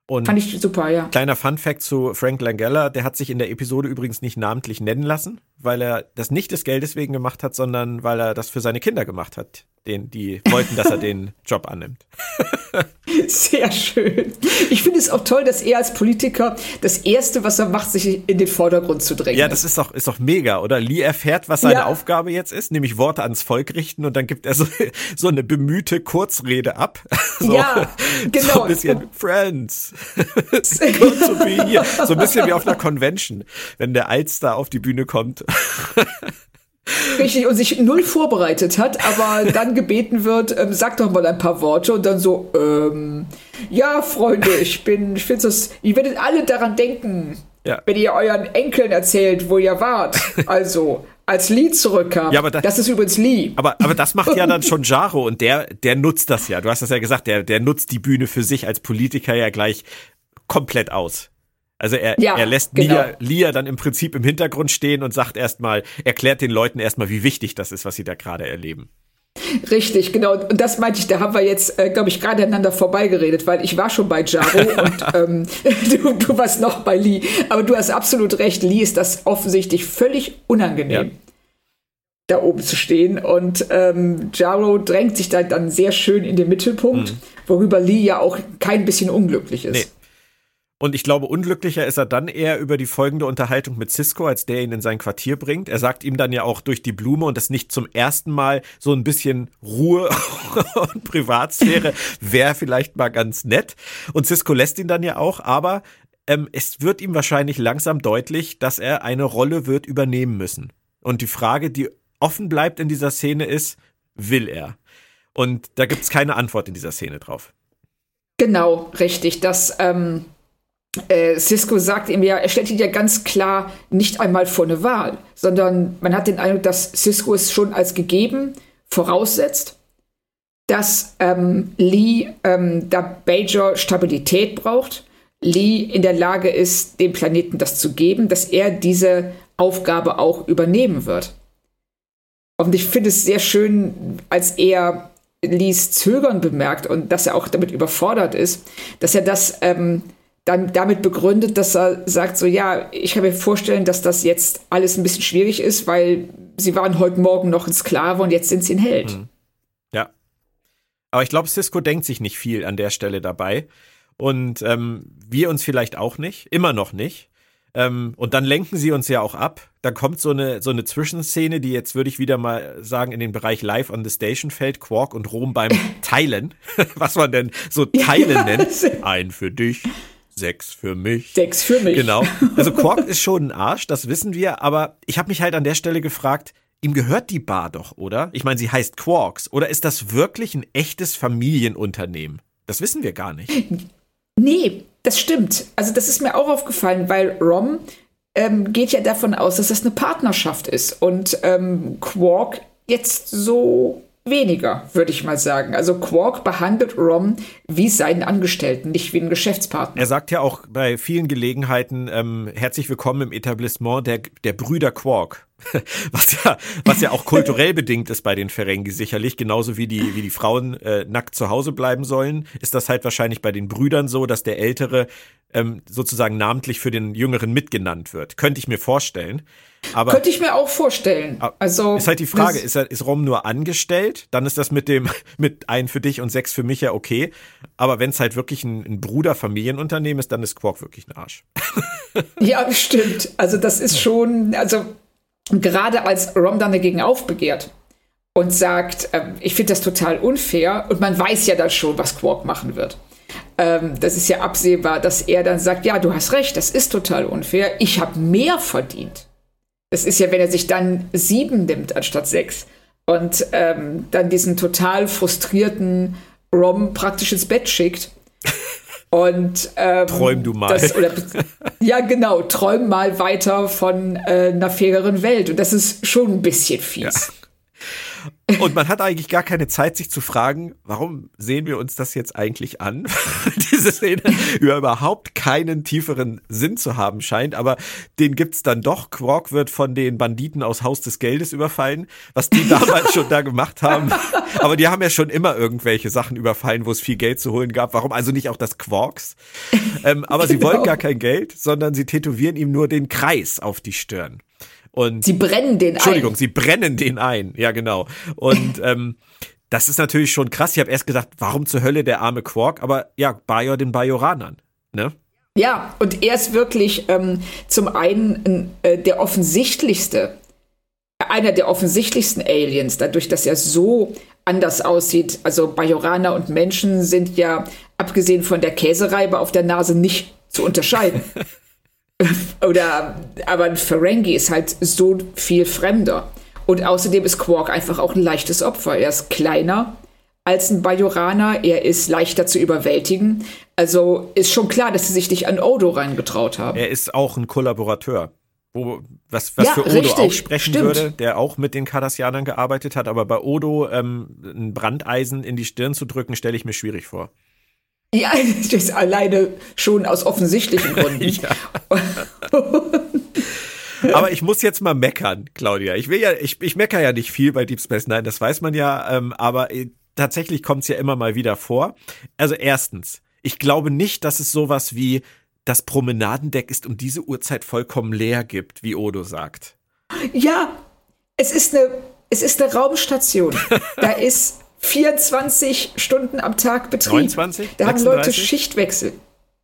Und Fand ich super, ja. Kleiner Fun Fact zu Frank Langella, der hat sich in der Episode übrigens nicht namentlich nennen lassen, weil er das nicht des Geldes wegen gemacht hat, sondern weil er das für seine Kinder gemacht hat den, die wollten, dass er den Job annimmt. Sehr schön. Ich finde es auch toll, dass er als Politiker das Erste, was er macht, sich in den Vordergrund zu drängen. Ja, das ist doch, ist doch mega, oder? Lee erfährt, was seine ja. Aufgabe jetzt ist, nämlich Worte ans Volk richten und dann gibt er so, so eine bemühte Kurzrede ab. So, ja, genau. So ein bisschen Friends. So ein bisschen wie auf einer Convention, wenn der Alster auf die Bühne kommt. Richtig, und sich null vorbereitet hat, aber dann gebeten wird, ähm, sag doch mal ein paar Worte und dann so, ähm, ja, Freunde, ich bin, ich finde das, ihr werdet alle daran denken, ja. wenn ihr euren Enkeln erzählt, wo ihr wart. Also, als Lee zurückkam. Ja, aber das, das ist übrigens Lee. Aber, aber das macht ja dann schon Jaro und der, der nutzt das ja. Du hast das ja gesagt, der, der nutzt die Bühne für sich als Politiker ja gleich komplett aus. Also er, ja, er lässt genau. Lia, Lia dann im Prinzip im Hintergrund stehen und sagt erstmal, erklärt den Leuten erstmal, wie wichtig das ist, was sie da gerade erleben. Richtig, genau. Und das meinte ich, da haben wir jetzt, äh, glaube ich, gerade aneinander vorbeigeredet, weil ich war schon bei Jaro und ähm, du, du warst noch bei Lee. Aber du hast absolut recht, Lee ist das offensichtlich völlig unangenehm. Ja. Da oben zu stehen und ähm, Jaro drängt sich da dann sehr schön in den Mittelpunkt, mhm. worüber Lee ja auch kein bisschen unglücklich ist. Nee. Und ich glaube, unglücklicher ist er dann eher über die folgende Unterhaltung mit Cisco, als der ihn in sein Quartier bringt. Er sagt ihm dann ja auch durch die Blume und das nicht zum ersten Mal so ein bisschen Ruhe und Privatsphäre wäre vielleicht mal ganz nett. Und Cisco lässt ihn dann ja auch, aber ähm, es wird ihm wahrscheinlich langsam deutlich, dass er eine Rolle wird übernehmen müssen. Und die Frage, die offen bleibt in dieser Szene ist, will er? Und da gibt es keine Antwort in dieser Szene drauf. Genau, richtig. Das, ähm, äh, Cisco sagt ihm ja, er stellt ihn ja ganz klar nicht einmal vor eine Wahl, sondern man hat den Eindruck, dass Cisco es schon als gegeben voraussetzt, dass ähm, Lee ähm, da Bajor Stabilität braucht, Lee in der Lage ist, dem Planeten das zu geben, dass er diese Aufgabe auch übernehmen wird. Und ich finde es sehr schön, als er Lees Zögern bemerkt und dass er auch damit überfordert ist, dass er das ähm, dann damit begründet, dass er sagt, so ja, ich kann mir vorstellen, dass das jetzt alles ein bisschen schwierig ist, weil sie waren heute Morgen noch ein Sklave und jetzt sind sie ein Held. Mhm. Ja. Aber ich glaube, Cisco denkt sich nicht viel an der Stelle dabei. Und ähm, wir uns vielleicht auch nicht, immer noch nicht. Ähm, und dann lenken sie uns ja auch ab. Da kommt so eine, so eine Zwischenszene, die jetzt würde ich wieder mal sagen, in den Bereich Live on the Station fällt, Quark und Rom beim Teilen, was man denn so Teilen ja, nennt. Ein für dich, Sechs für mich. Sechs für mich. Genau. Also Quark ist schon ein Arsch, das wissen wir, aber ich habe mich halt an der Stelle gefragt, ihm gehört die Bar doch, oder? Ich meine, sie heißt Quarks. Oder ist das wirklich ein echtes Familienunternehmen? Das wissen wir gar nicht. Nee, das stimmt. Also das ist mir auch aufgefallen, weil Rom ähm, geht ja davon aus, dass das eine Partnerschaft ist. Und ähm, Quark jetzt so weniger, würde ich mal sagen. Also Quark behandelt Rom wie seinen Angestellten, nicht wie einen Geschäftspartner. Er sagt ja auch bei vielen Gelegenheiten, ähm, herzlich willkommen im Etablissement der, der Brüder Quark. Was ja, was ja auch kulturell bedingt ist bei den Ferengi sicherlich, genauso wie die, wie die Frauen äh, nackt zu Hause bleiben sollen, ist das halt wahrscheinlich bei den Brüdern so, dass der Ältere ähm, sozusagen namentlich für den Jüngeren mitgenannt wird. Könnte ich mir vorstellen. Aber Könnte ich mir auch vorstellen. Also ist halt die Frage, ist, ist Rom nur angestellt? Dann ist das mit dem mit ein für dich und sechs für mich ja okay. Aber wenn es halt wirklich ein, ein Bruder-Familienunternehmen ist, dann ist Quark wirklich ein Arsch. ja, stimmt. Also das ist schon, also gerade als Rom dann dagegen aufbegehrt und sagt, äh, ich finde das total unfair und man weiß ja dann schon, was Quark machen wird. Ähm, das ist ja absehbar, dass er dann sagt, ja, du hast recht, das ist total unfair. Ich habe mehr verdient. Das ist ja, wenn er sich dann sieben nimmt anstatt sechs und ähm, dann diesen total frustrierten Rom praktisch ins Bett schickt. Und ähm, träum du mal. Das, oder, ja, genau, träum mal weiter von äh, einer faireren Welt. Und das ist schon ein bisschen fies. Ja. Und man hat eigentlich gar keine Zeit, sich zu fragen, warum sehen wir uns das jetzt eigentlich an? Diese Szene überhaupt keinen tieferen Sinn zu haben scheint, aber den gibt's dann doch. Quark wird von den Banditen aus Haus des Geldes überfallen, was die damals schon da gemacht haben. Aber die haben ja schon immer irgendwelche Sachen überfallen, wo es viel Geld zu holen gab. Warum also nicht auch das Quarks? Ähm, aber genau. sie wollen gar kein Geld, sondern sie tätowieren ihm nur den Kreis auf die Stirn. Und sie brennen den ein. Entschuldigung, sie brennen den ein. Ja, genau. Und ähm, das ist natürlich schon krass. Ich habe erst gedacht, warum zur Hölle der arme Quark? Aber ja, Bajor den Bajoranern. Ne? Ja, und er ist wirklich ähm, zum einen äh, der offensichtlichste, einer der offensichtlichsten Aliens, dadurch, dass er so anders aussieht. Also Bajoraner und Menschen sind ja, abgesehen von der Käsereibe auf der Nase, nicht zu unterscheiden. Oder, aber ein Ferengi ist halt so viel fremder. Und außerdem ist Quark einfach auch ein leichtes Opfer. Er ist kleiner als ein Bajoraner, er ist leichter zu überwältigen. Also ist schon klar, dass sie sich nicht an Odo reingetraut haben. Er ist auch ein Kollaborateur. Wo, was was ja, für Odo richtig, auch sprechen stimmt. würde, der auch mit den Kardassianern gearbeitet hat. Aber bei Odo ähm, ein Brandeisen in die Stirn zu drücken, stelle ich mir schwierig vor. Ja, das alleine schon aus offensichtlichen Gründen. Aber ich muss jetzt mal meckern, Claudia. Ich will ja, ich, ich meckere ja nicht viel bei Deep Space Nine, das weiß man ja, ähm, aber äh, tatsächlich kommt es ja immer mal wieder vor. Also erstens, ich glaube nicht, dass es sowas wie das Promenadendeck ist um diese Uhrzeit vollkommen leer gibt, wie Odo sagt. Ja, es ist eine, es ist eine Raumstation. da ist 24 Stunden am Tag Betrieb. 29? Da 36? haben Leute Schichtwechsel.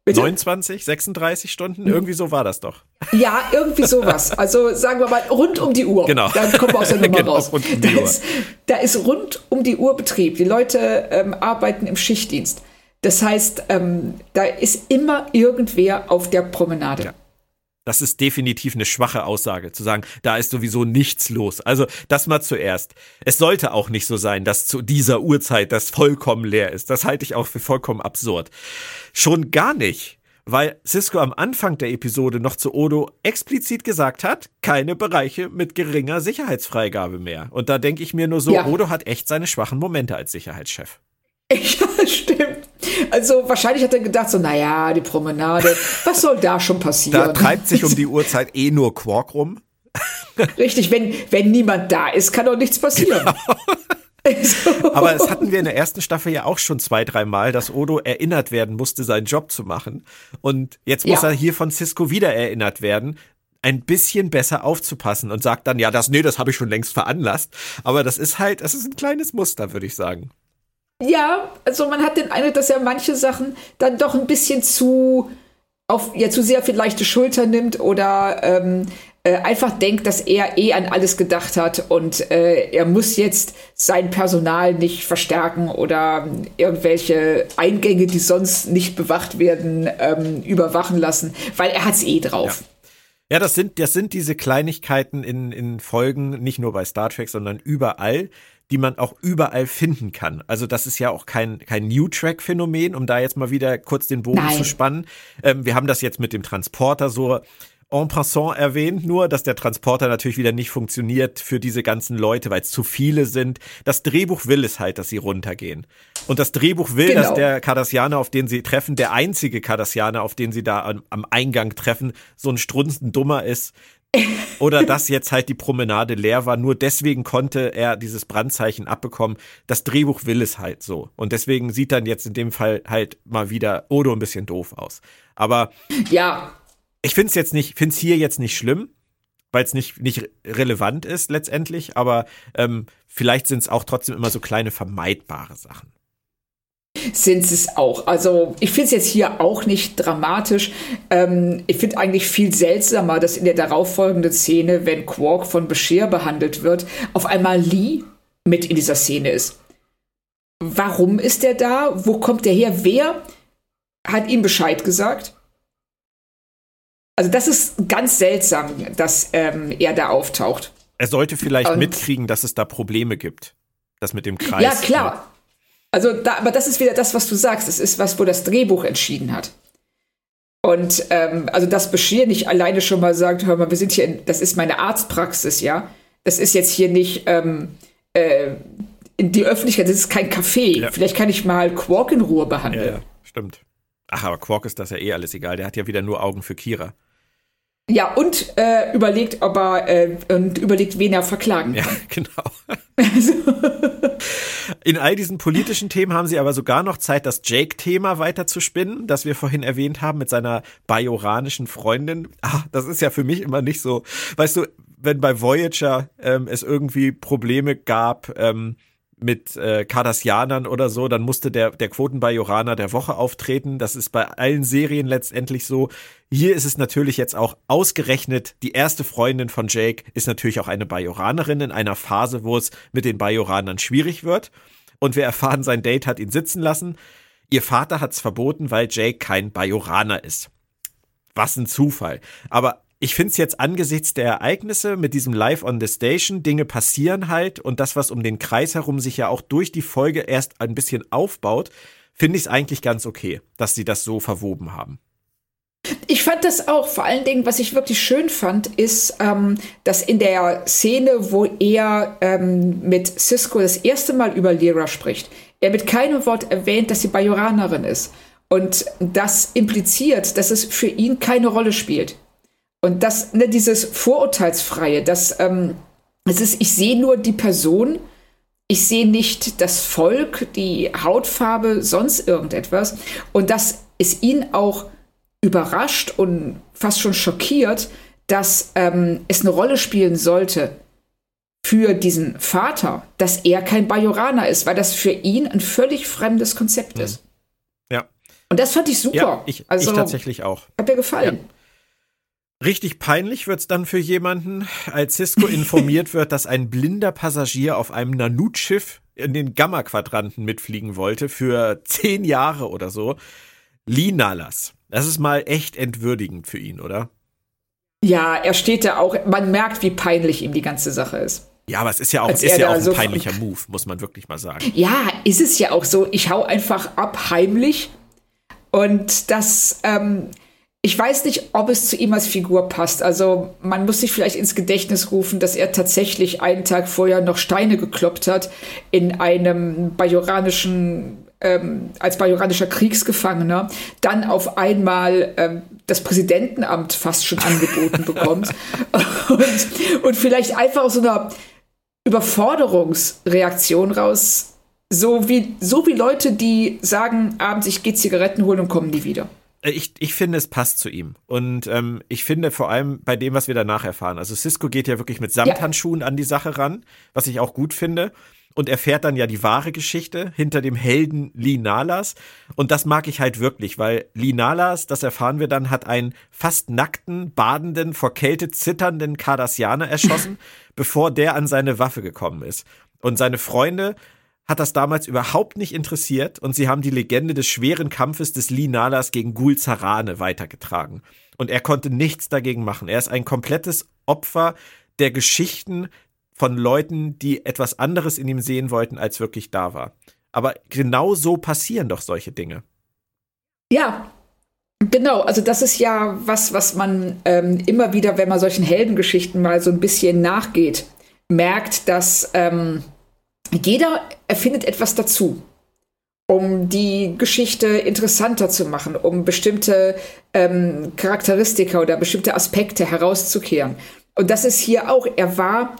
Bitte? 29, 36 Stunden? Irgendwie so war das doch. Ja, irgendwie sowas. Also sagen wir mal rund um die Uhr. Genau. Dann kommen wir aus der Nummer genau, raus. Um da. Ist, da ist rund um die Uhr Betrieb. Die Leute ähm, arbeiten im Schichtdienst. Das heißt, ähm, da ist immer irgendwer auf der Promenade. Ja. Das ist definitiv eine schwache Aussage, zu sagen, da ist sowieso nichts los. Also das mal zuerst. Es sollte auch nicht so sein, dass zu dieser Uhrzeit das vollkommen leer ist. Das halte ich auch für vollkommen absurd. Schon gar nicht, weil Cisco am Anfang der Episode noch zu Odo explizit gesagt hat, keine Bereiche mit geringer Sicherheitsfreigabe mehr. Und da denke ich mir nur so, ja. Odo hat echt seine schwachen Momente als Sicherheitschef. Ja, stimmt. Also wahrscheinlich hat er gedacht, so, naja, die Promenade, was soll da schon passieren? Da treibt sich um die Uhrzeit eh nur Quark rum. Richtig, wenn, wenn niemand da ist, kann doch nichts passieren. Genau. Aber es hatten wir in der ersten Staffel ja auch schon zwei, dreimal, dass Odo erinnert werden musste, seinen Job zu machen. Und jetzt muss ja. er hier von Cisco wieder erinnert werden, ein bisschen besser aufzupassen und sagt dann, ja, das, nee, das habe ich schon längst veranlasst. Aber das ist halt, das ist ein kleines Muster, würde ich sagen. Ja, also man hat den Eindruck, dass er manche Sachen dann doch ein bisschen zu auf ja zu sehr viel leichte Schulter nimmt oder ähm, äh, einfach denkt, dass er eh an alles gedacht hat und äh, er muss jetzt sein Personal nicht verstärken oder irgendwelche Eingänge, die sonst nicht bewacht werden, ähm, überwachen lassen, weil er hat's eh drauf. Ja. Ja, das sind, das sind diese Kleinigkeiten in, in Folgen, nicht nur bei Star Trek, sondern überall, die man auch überall finden kann. Also das ist ja auch kein, kein New Track-Phänomen, um da jetzt mal wieder kurz den Bogen Nein. zu spannen. Ähm, wir haben das jetzt mit dem Transporter so en passant erwähnt, nur, dass der Transporter natürlich wieder nicht funktioniert für diese ganzen Leute, weil es zu viele sind. Das Drehbuch will es halt, dass sie runtergehen. Und das Drehbuch will, genau. dass der Cardassianer, auf den sie treffen, der einzige Cardassianer, auf den sie da am, am Eingang treffen, so ein strunzen Dummer ist, oder dass jetzt halt die Promenade leer war. Nur deswegen konnte er dieses Brandzeichen abbekommen. Das Drehbuch will es halt so. Und deswegen sieht dann jetzt in dem Fall halt mal wieder Odo ein bisschen doof aus. Aber ja. Ich finde es jetzt nicht, finde es hier jetzt nicht schlimm, weil es nicht, nicht relevant ist letztendlich, aber ähm, vielleicht sind es auch trotzdem immer so kleine vermeidbare Sachen sind es auch. Also ich finde es jetzt hier auch nicht dramatisch. Ähm, ich finde eigentlich viel seltsamer, dass in der darauffolgenden Szene, wenn Quark von Bashir behandelt wird, auf einmal Lee mit in dieser Szene ist. Warum ist er da? Wo kommt er her? Wer hat ihm Bescheid gesagt? Also das ist ganz seltsam, dass ähm, er da auftaucht. Er sollte vielleicht Und, mitkriegen, dass es da Probleme gibt. Das mit dem Kreis. Ja, klar. Also, da, aber das ist wieder das, was du sagst. Das ist was, wo das Drehbuch entschieden hat. Und ähm, also, dass Bashir nicht alleine schon mal sagt, hör mal, wir sind hier, in, das ist meine Arztpraxis, ja. Das ist jetzt hier nicht ähm, äh, in die Öffentlichkeit, das ist kein Café. Ja. Vielleicht kann ich mal Quark in Ruhe behandeln. Ja, ja, stimmt. Ach, aber Quark ist das ja eh alles egal. Der hat ja wieder nur Augen für Kira. Ja, und äh, überlegt, ob er äh, und überlegt, wen er verklagen kann. Ja, genau. Also. In all diesen politischen Themen haben sie aber sogar noch Zeit, das Jake-Thema weiter zu spinnen, das wir vorhin erwähnt haben mit seiner bajoranischen Freundin. Ah, das ist ja für mich immer nicht so. Weißt du, wenn bei Voyager ähm, es irgendwie Probleme gab, ähm, mit äh, Cardassianern oder so, dann musste der, der Quotenbajoraner der Woche auftreten. Das ist bei allen Serien letztendlich so. Hier ist es natürlich jetzt auch ausgerechnet, die erste Freundin von Jake ist natürlich auch eine Bajoranerin in einer Phase, wo es mit den Bajoranern schwierig wird. Und wir erfahren, sein Date hat ihn sitzen lassen. Ihr Vater hat es verboten, weil Jake kein Bajoraner ist. Was ein Zufall. Aber ich finde es jetzt angesichts der Ereignisse mit diesem Live on the Station, Dinge passieren halt und das, was um den Kreis herum sich ja auch durch die Folge erst ein bisschen aufbaut, finde ich es eigentlich ganz okay, dass sie das so verwoben haben. Ich fand das auch. Vor allen Dingen, was ich wirklich schön fand, ist, ähm, dass in der Szene, wo er ähm, mit Cisco das erste Mal über Lyra spricht, er mit keinem Wort erwähnt, dass sie Bajoranerin ist. Und das impliziert, dass es für ihn keine Rolle spielt. Und das, ne, dieses Vorurteilsfreie, das, ähm, es ist, ich sehe nur die Person, ich sehe nicht das Volk, die Hautfarbe, sonst irgendetwas. Und dass es ihn auch überrascht und fast schon schockiert, dass ähm, es eine Rolle spielen sollte für diesen Vater, dass er kein Bajoraner ist, weil das für ihn ein völlig fremdes Konzept hm. ist. Ja. Und das fand ich super. Ja, ich, also, ich tatsächlich auch. Hat mir gefallen. Ja. Richtig peinlich wird's dann für jemanden, als Cisco informiert wird, dass ein blinder Passagier auf einem Nanut-Schiff in den Gamma-Quadranten mitfliegen wollte für zehn Jahre oder so. Lee Nalas. Das ist mal echt entwürdigend für ihn, oder? Ja, er steht da auch, man merkt, wie peinlich ihm die ganze Sache ist. Ja, aber es ist ja auch, ist ja auch ein so peinlicher Move, muss man wirklich mal sagen. Ja, ist es ja auch so. Ich hau einfach ab heimlich. Und das, ähm, ich weiß nicht, ob es zu ihm als Figur passt. Also man muss sich vielleicht ins Gedächtnis rufen, dass er tatsächlich einen Tag vorher noch Steine gekloppt hat in einem bajoranischen, ähm, als bajoranischer Kriegsgefangener, dann auf einmal ähm, das Präsidentenamt fast schon angeboten bekommt und, und vielleicht einfach aus so einer Überforderungsreaktion raus, so wie, so wie Leute, die sagen, abends ich gehe Zigaretten holen und kommen nie wieder. Äh, ich, ich finde, es passt zu ihm. Und ähm, ich finde vor allem bei dem, was wir danach erfahren. Also Cisco geht ja wirklich mit Samthandschuhen ja. an die Sache ran, was ich auch gut finde. Und erfährt dann ja die wahre Geschichte hinter dem Helden Lee Nalas. Und das mag ich halt wirklich, weil Lee Nalas, das erfahren wir dann, hat einen fast nackten, badenden, vor Kälte zitternden Cardassianer erschossen, bevor der an seine Waffe gekommen ist. Und seine Freunde hat das damals überhaupt nicht interessiert und sie haben die Legende des schweren Kampfes des Lee Nalas gegen Gul Zarane weitergetragen. Und er konnte nichts dagegen machen. Er ist ein komplettes Opfer der Geschichten von Leuten, die etwas anderes in ihm sehen wollten, als wirklich da war. Aber genau so passieren doch solche Dinge. Ja, Genau, also das ist ja was, was man ähm, immer wieder, wenn man solchen Heldengeschichten mal so ein bisschen nachgeht, merkt, dass ähm, jeder erfindet etwas dazu, um die Geschichte interessanter zu machen, um bestimmte ähm, Charakteristika oder bestimmte Aspekte herauszukehren. Und das ist hier auch, er war,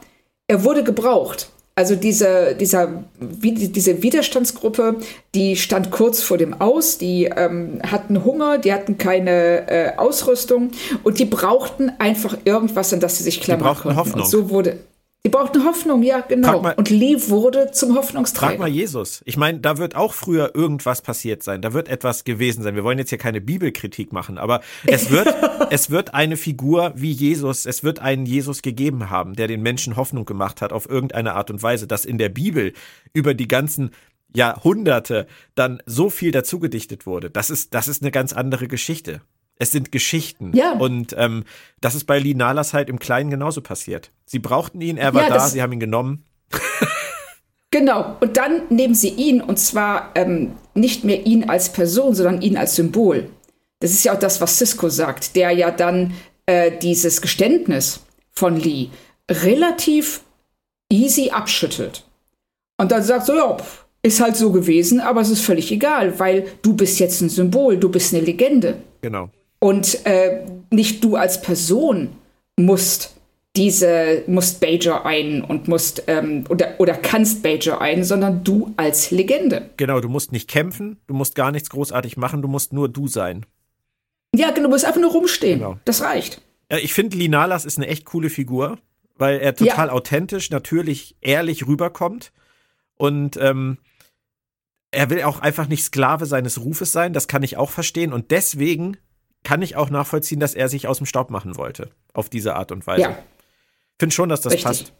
er wurde gebraucht. Also diese, dieser, diese Widerstandsgruppe, die stand kurz vor dem Aus, die ähm, hatten Hunger, die hatten keine äh, Ausrüstung und die brauchten einfach irgendwas, an das sie sich klammern die brauchten konnten. Hoffnung. Und so wurde, Sie brauchten Hoffnung, ja, genau. Mal, und Lee wurde zum Hoffnungsträger. Frag mal Jesus. Ich meine, da wird auch früher irgendwas passiert sein. Da wird etwas gewesen sein. Wir wollen jetzt hier keine Bibelkritik machen, aber es wird, es wird eine Figur wie Jesus, es wird einen Jesus gegeben haben, der den Menschen Hoffnung gemacht hat auf irgendeine Art und Weise, dass in der Bibel über die ganzen Jahrhunderte dann so viel dazugedichtet wurde. Das ist, das ist eine ganz andere Geschichte. Es sind Geschichten. Ja. Und ähm, das ist bei Linalas halt im Kleinen genauso passiert. Sie brauchten ihn, er war ja, da, sie haben ihn genommen. Genau, und dann nehmen sie ihn, und zwar ähm, nicht mehr ihn als Person, sondern ihn als Symbol. Das ist ja auch das, was Cisco sagt, der ja dann äh, dieses Geständnis von Lee relativ easy abschüttelt. Und dann sagt so, ja, ist halt so gewesen, aber es ist völlig egal, weil du bist jetzt ein Symbol, du bist eine Legende. Genau. Und äh, nicht du als Person musst diese, musst Bajor ein und musst, ähm, oder, oder kannst Bajor ein, sondern du als Legende. Genau, du musst nicht kämpfen, du musst gar nichts großartig machen, du musst nur du sein. Ja, genau, du musst einfach nur rumstehen. Genau. Das reicht. Ich finde, Linalas ist eine echt coole Figur, weil er total ja. authentisch, natürlich, ehrlich rüberkommt. Und ähm, er will auch einfach nicht Sklave seines Rufes sein, das kann ich auch verstehen. Und deswegen kann ich auch nachvollziehen, dass er sich aus dem Staub machen wollte. Auf diese Art und Weise. Ja. Finde schon, dass das Richtig. passt.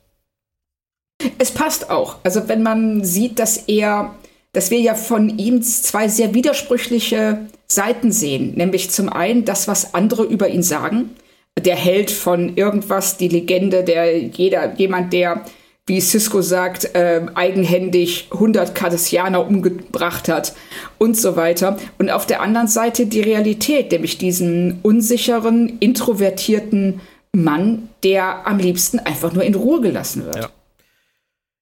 Es passt auch. Also wenn man sieht, dass er, dass wir ja von ihm zwei sehr widersprüchliche Seiten sehen. Nämlich zum einen das, was andere über ihn sagen. Der Held von irgendwas, die Legende, der jeder, jemand, der, wie Cisco sagt, äh, eigenhändig 100 Cardassianer umgebracht hat und so weiter. Und auf der anderen Seite die Realität, nämlich diesen unsicheren, introvertierten Mann, der am liebsten einfach nur in Ruhe gelassen wird. Ja.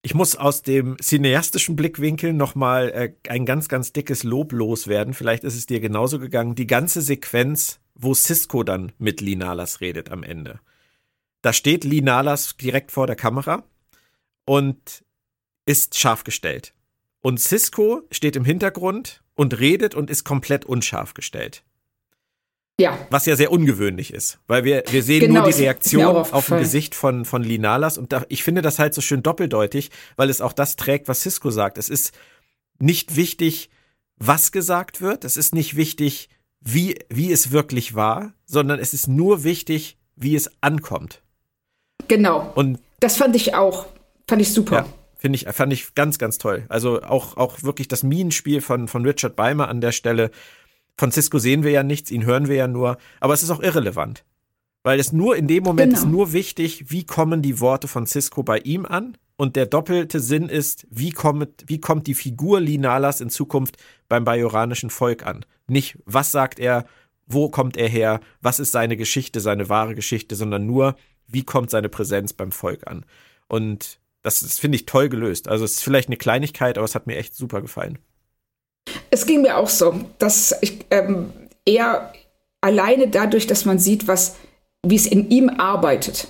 Ich muss aus dem cineastischen Blickwinkel nochmal äh, ein ganz, ganz dickes Lob loswerden. Vielleicht ist es dir genauso gegangen. Die ganze Sequenz, wo Cisco dann mit Linalas redet am Ende. Da steht Linalas direkt vor der Kamera und ist scharf gestellt. Und Cisco steht im Hintergrund und redet und ist komplett unscharf gestellt. Ja. Was ja sehr ungewöhnlich ist, weil wir, wir sehen genau, nur die Reaktion auf dem Gesicht von, von Linalas und da, ich finde das halt so schön doppeldeutig, weil es auch das trägt, was Cisco sagt. Es ist nicht wichtig, was gesagt wird, es ist nicht wichtig, wie, wie es wirklich war, sondern es ist nur wichtig, wie es ankommt. Genau. Und das fand ich auch, fand ich super. Ja. Finde ich, fand ich ganz, ganz toll. Also auch, auch wirklich das Minenspiel von, von Richard Beimer an der Stelle von Cisco sehen wir ja nichts, ihn hören wir ja nur, aber es ist auch irrelevant. Weil es nur in dem Moment genau. ist nur wichtig, wie kommen die Worte von Cisco bei ihm an? Und der doppelte Sinn ist, wie kommt, wie kommt die Figur Linalas in Zukunft beim bajoranischen Volk an? Nicht, was sagt er, wo kommt er her, was ist seine Geschichte, seine wahre Geschichte, sondern nur, wie kommt seine Präsenz beim Volk an? Und das, das finde ich toll gelöst. Also es ist vielleicht eine Kleinigkeit, aber es hat mir echt super gefallen. Es ging mir auch so, dass ich ähm, eher alleine dadurch, dass man sieht, was, wie es in ihm arbeitet,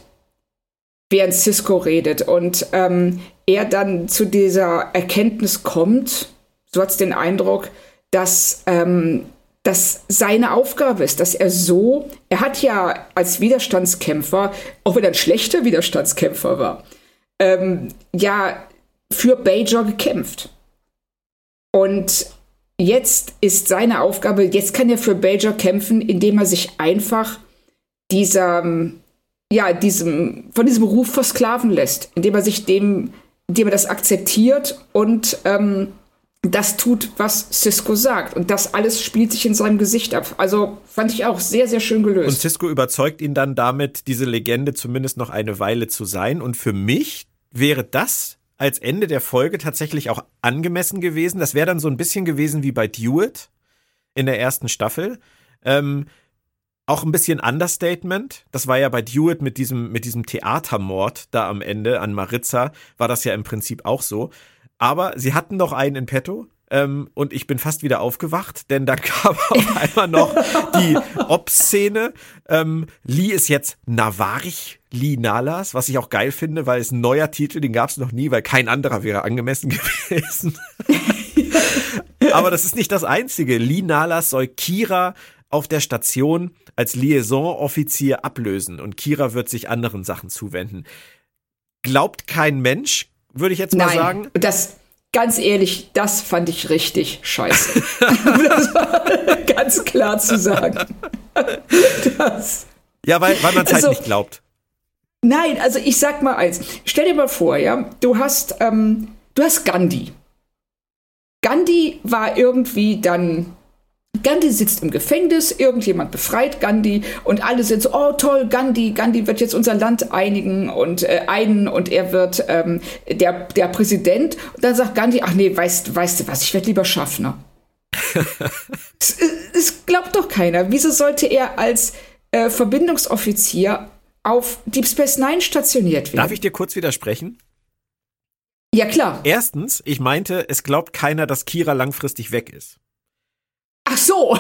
während Cisco redet und ähm, er dann zu dieser Erkenntnis kommt, so hat es den Eindruck, dass ähm, das seine Aufgabe ist, dass er so, er hat ja als Widerstandskämpfer, auch wenn er ein schlechter Widerstandskämpfer war, ähm, ja für Bajor gekämpft. Und jetzt ist seine Aufgabe, jetzt kann er für Bajor kämpfen, indem er sich einfach dieser, ja, diesem, von diesem Ruf versklaven lässt, indem er sich dem, indem er das akzeptiert und ähm, das tut, was Cisco sagt. Und das alles spielt sich in seinem Gesicht ab. Also fand ich auch sehr, sehr schön gelöst. Und Cisco überzeugt ihn dann damit, diese Legende zumindest noch eine Weile zu sein. Und für mich wäre das als Ende der Folge tatsächlich auch angemessen gewesen. Das wäre dann so ein bisschen gewesen wie bei Dewitt in der ersten Staffel. Ähm, auch ein bisschen Understatement. Das war ja bei Dewitt mit diesem, mit diesem Theatermord da am Ende an Maritza, war das ja im Prinzip auch so. Aber sie hatten noch einen in petto. Ähm, und ich bin fast wieder aufgewacht, denn da kam auf einmal noch die Ob-Szene. Ähm, Lee ist jetzt Navarich Lee Nalas, was ich auch geil finde, weil es ein neuer Titel, den gab es noch nie, weil kein anderer wäre angemessen gewesen. Aber das ist nicht das Einzige. Lee Nalas soll Kira auf der Station als Liaison-Offizier ablösen und Kira wird sich anderen Sachen zuwenden. Glaubt kein Mensch, würde ich jetzt mal Nein, sagen. Das, ganz ehrlich, das fand ich richtig scheiße. das war ganz klar zu sagen. Das. Ja, weil, weil man es also, halt nicht glaubt. Nein, also ich sag mal eins. Stell dir mal vor, ja, du hast, ähm, du hast Gandhi. Gandhi war irgendwie dann Gandhi sitzt im Gefängnis, irgendjemand befreit Gandhi und alle sind so, oh toll, Gandhi, Gandhi wird jetzt unser Land einigen und äh, einen und er wird ähm, der, der Präsident. Und dann sagt Gandhi, ach nee, weißt, weißt du was, ich werde lieber Schaffner. es, es, glaubt doch keiner. Wieso sollte er als äh, Verbindungsoffizier auf Deep Space Nine stationiert werden? Darf ich dir kurz widersprechen? Ja, klar. Erstens, ich meinte, es glaubt keiner, dass Kira langfristig weg ist. Ach so.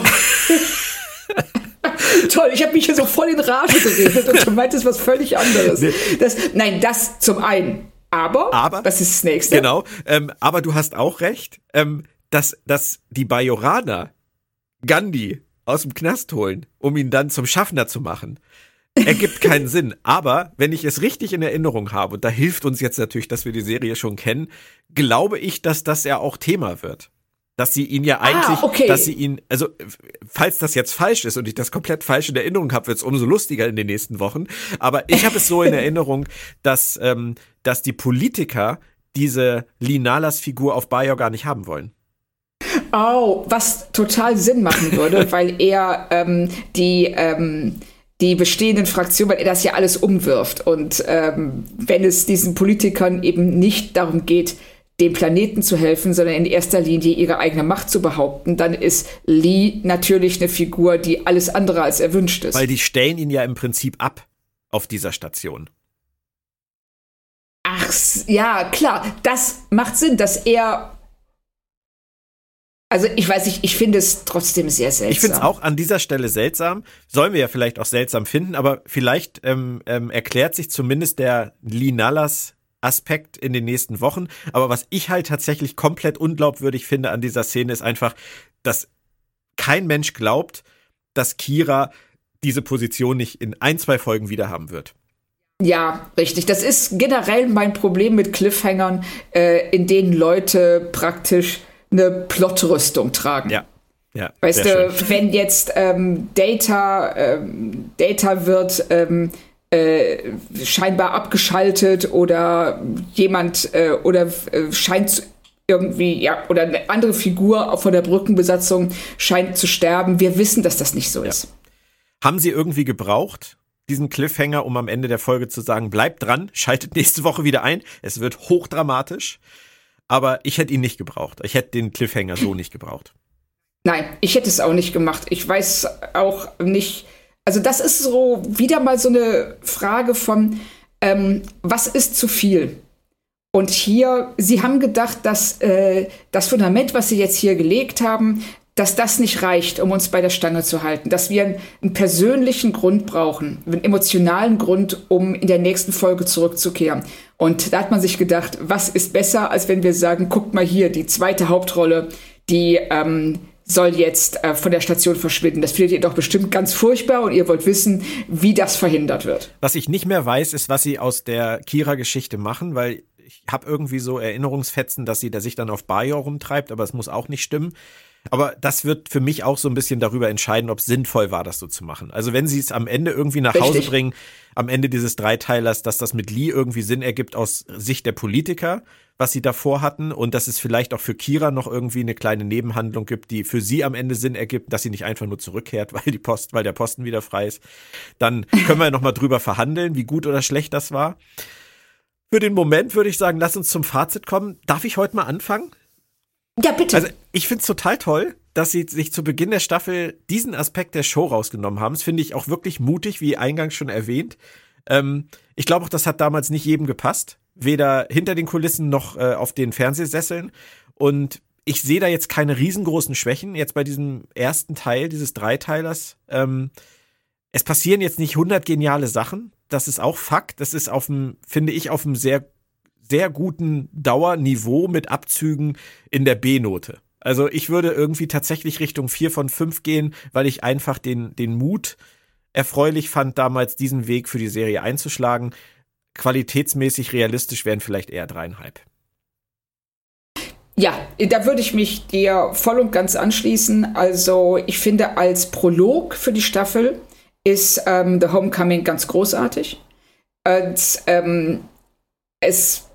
Toll, ich habe mich hier so voll in Rage geredet und du meintest was völlig anderes. Das, nein, das zum einen. Aber, aber das ist das nächste. Genau, ähm, aber du hast auch recht, ähm, dass, dass die Bajoraner Gandhi aus dem Knast holen, um ihn dann zum Schaffner zu machen. Ergibt keinen Sinn. Aber wenn ich es richtig in Erinnerung habe, und da hilft uns jetzt natürlich, dass wir die Serie schon kennen, glaube ich, dass das ja auch Thema wird dass sie ihn ja ah, eigentlich, ah, okay. dass sie ihn, also falls das jetzt falsch ist und ich das komplett falsch in Erinnerung habe, wird es umso lustiger in den nächsten Wochen. Aber ich habe es so in Erinnerung, dass, ähm, dass die Politiker diese Linalas Figur auf Bayer gar nicht haben wollen. Oh, was total Sinn machen würde, weil er ähm, die ähm, die bestehenden Fraktionen, weil er das ja alles umwirft. Und ähm, wenn es diesen Politikern eben nicht darum geht, dem Planeten zu helfen, sondern in erster Linie ihre eigene Macht zu behaupten, dann ist Lee natürlich eine Figur, die alles andere als erwünscht ist. Weil die stellen ihn ja im Prinzip ab auf dieser Station. Ach, ja, klar, das macht Sinn, dass er also ich weiß nicht, ich finde es trotzdem sehr seltsam. Ich finde es auch an dieser Stelle seltsam. Sollen wir ja vielleicht auch seltsam finden, aber vielleicht ähm, ähm, erklärt sich zumindest der Lee Nallas Aspekt in den nächsten Wochen. Aber was ich halt tatsächlich komplett unglaubwürdig finde an dieser Szene ist einfach, dass kein Mensch glaubt, dass Kira diese Position nicht in ein, zwei Folgen wieder haben wird. Ja, richtig. Das ist generell mein Problem mit Cliffhangern, äh, in denen Leute praktisch eine Plotrüstung tragen. Ja. Ja, weißt du, schön. wenn jetzt ähm, Data, ähm, Data wird ähm, äh, scheinbar abgeschaltet oder jemand äh, oder äh, scheint irgendwie, ja, oder eine andere Figur von der Brückenbesatzung scheint zu sterben. Wir wissen, dass das nicht so ja. ist. Haben Sie irgendwie gebraucht, diesen Cliffhanger, um am Ende der Folge zu sagen, bleibt dran, schaltet nächste Woche wieder ein. Es wird hochdramatisch. Aber ich hätte ihn nicht gebraucht. Ich hätte den Cliffhanger so nicht gebraucht. Nein, ich hätte es auch nicht gemacht. Ich weiß auch nicht, also das ist so wieder mal so eine Frage von, ähm, was ist zu viel? Und hier, Sie haben gedacht, dass äh, das Fundament, was Sie jetzt hier gelegt haben, dass das nicht reicht, um uns bei der Stange zu halten, dass wir einen, einen persönlichen Grund brauchen, einen emotionalen Grund, um in der nächsten Folge zurückzukehren. Und da hat man sich gedacht, was ist besser, als wenn wir sagen, guckt mal hier, die zweite Hauptrolle, die ähm, soll jetzt äh, von der Station verschwinden. Das findet ihr doch bestimmt ganz furchtbar und ihr wollt wissen, wie das verhindert wird. Was ich nicht mehr weiß, ist, was sie aus der Kira-Geschichte machen, weil ich habe irgendwie so Erinnerungsfetzen, dass sie da sich dann auf Bayo rumtreibt, aber es muss auch nicht stimmen. Aber das wird für mich auch so ein bisschen darüber entscheiden, ob es sinnvoll war, das so zu machen. Also wenn sie es am Ende irgendwie nach Richtig. Hause bringen, am Ende dieses Dreiteilers, dass das mit Lee irgendwie Sinn ergibt aus Sicht der Politiker, was sie davor hatten und dass es vielleicht auch für Kira noch irgendwie eine kleine Nebenhandlung gibt, die für sie am Ende Sinn ergibt, dass sie nicht einfach nur zurückkehrt, weil die Post, weil der Posten wieder frei ist, dann können wir noch mal drüber verhandeln, wie gut oder schlecht das war. Für den Moment würde ich sagen, lass uns zum Fazit kommen. Darf ich heute mal anfangen? Ja, bitte. Also, ich finde es total toll, dass sie sich zu Beginn der Staffel diesen Aspekt der Show rausgenommen haben. Das finde ich auch wirklich mutig, wie eingangs schon erwähnt. Ähm, ich glaube auch, das hat damals nicht jedem gepasst. Weder hinter den Kulissen noch äh, auf den Fernsehsesseln. Und ich sehe da jetzt keine riesengroßen Schwächen jetzt bei diesem ersten Teil dieses Dreiteilers. Ähm, es passieren jetzt nicht 100 geniale Sachen. Das ist auch Fakt. Das ist auf dem, finde ich, auf einem sehr sehr guten Dauerniveau mit Abzügen in der B-Note. Also ich würde irgendwie tatsächlich Richtung 4 von 5 gehen, weil ich einfach den, den Mut erfreulich fand, damals diesen Weg für die Serie einzuschlagen. Qualitätsmäßig realistisch wären vielleicht eher dreieinhalb. Ja, da würde ich mich dir voll und ganz anschließen. Also ich finde, als Prolog für die Staffel ist ähm, The Homecoming ganz großartig. Und, ähm, es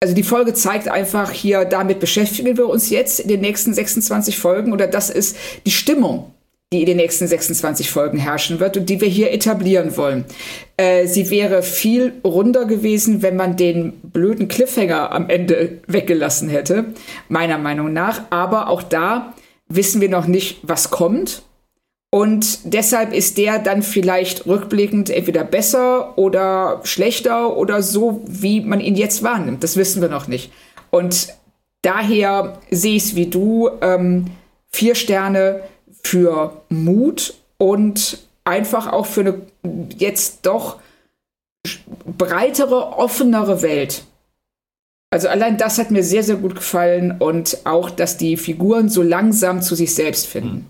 also die Folge zeigt einfach hier, damit beschäftigen wir uns jetzt in den nächsten 26 Folgen oder das ist die Stimmung, die in den nächsten 26 Folgen herrschen wird und die wir hier etablieren wollen. Äh, sie wäre viel runder gewesen, wenn man den blöden Cliffhanger am Ende weggelassen hätte, meiner Meinung nach. Aber auch da wissen wir noch nicht, was kommt. Und deshalb ist der dann vielleicht rückblickend entweder besser oder schlechter oder so, wie man ihn jetzt wahrnimmt. Das wissen wir noch nicht. Und daher sehe ich es wie du. Ähm, vier Sterne für Mut und einfach auch für eine jetzt doch breitere, offenere Welt. Also allein das hat mir sehr, sehr gut gefallen und auch, dass die Figuren so langsam zu sich selbst finden. Hm.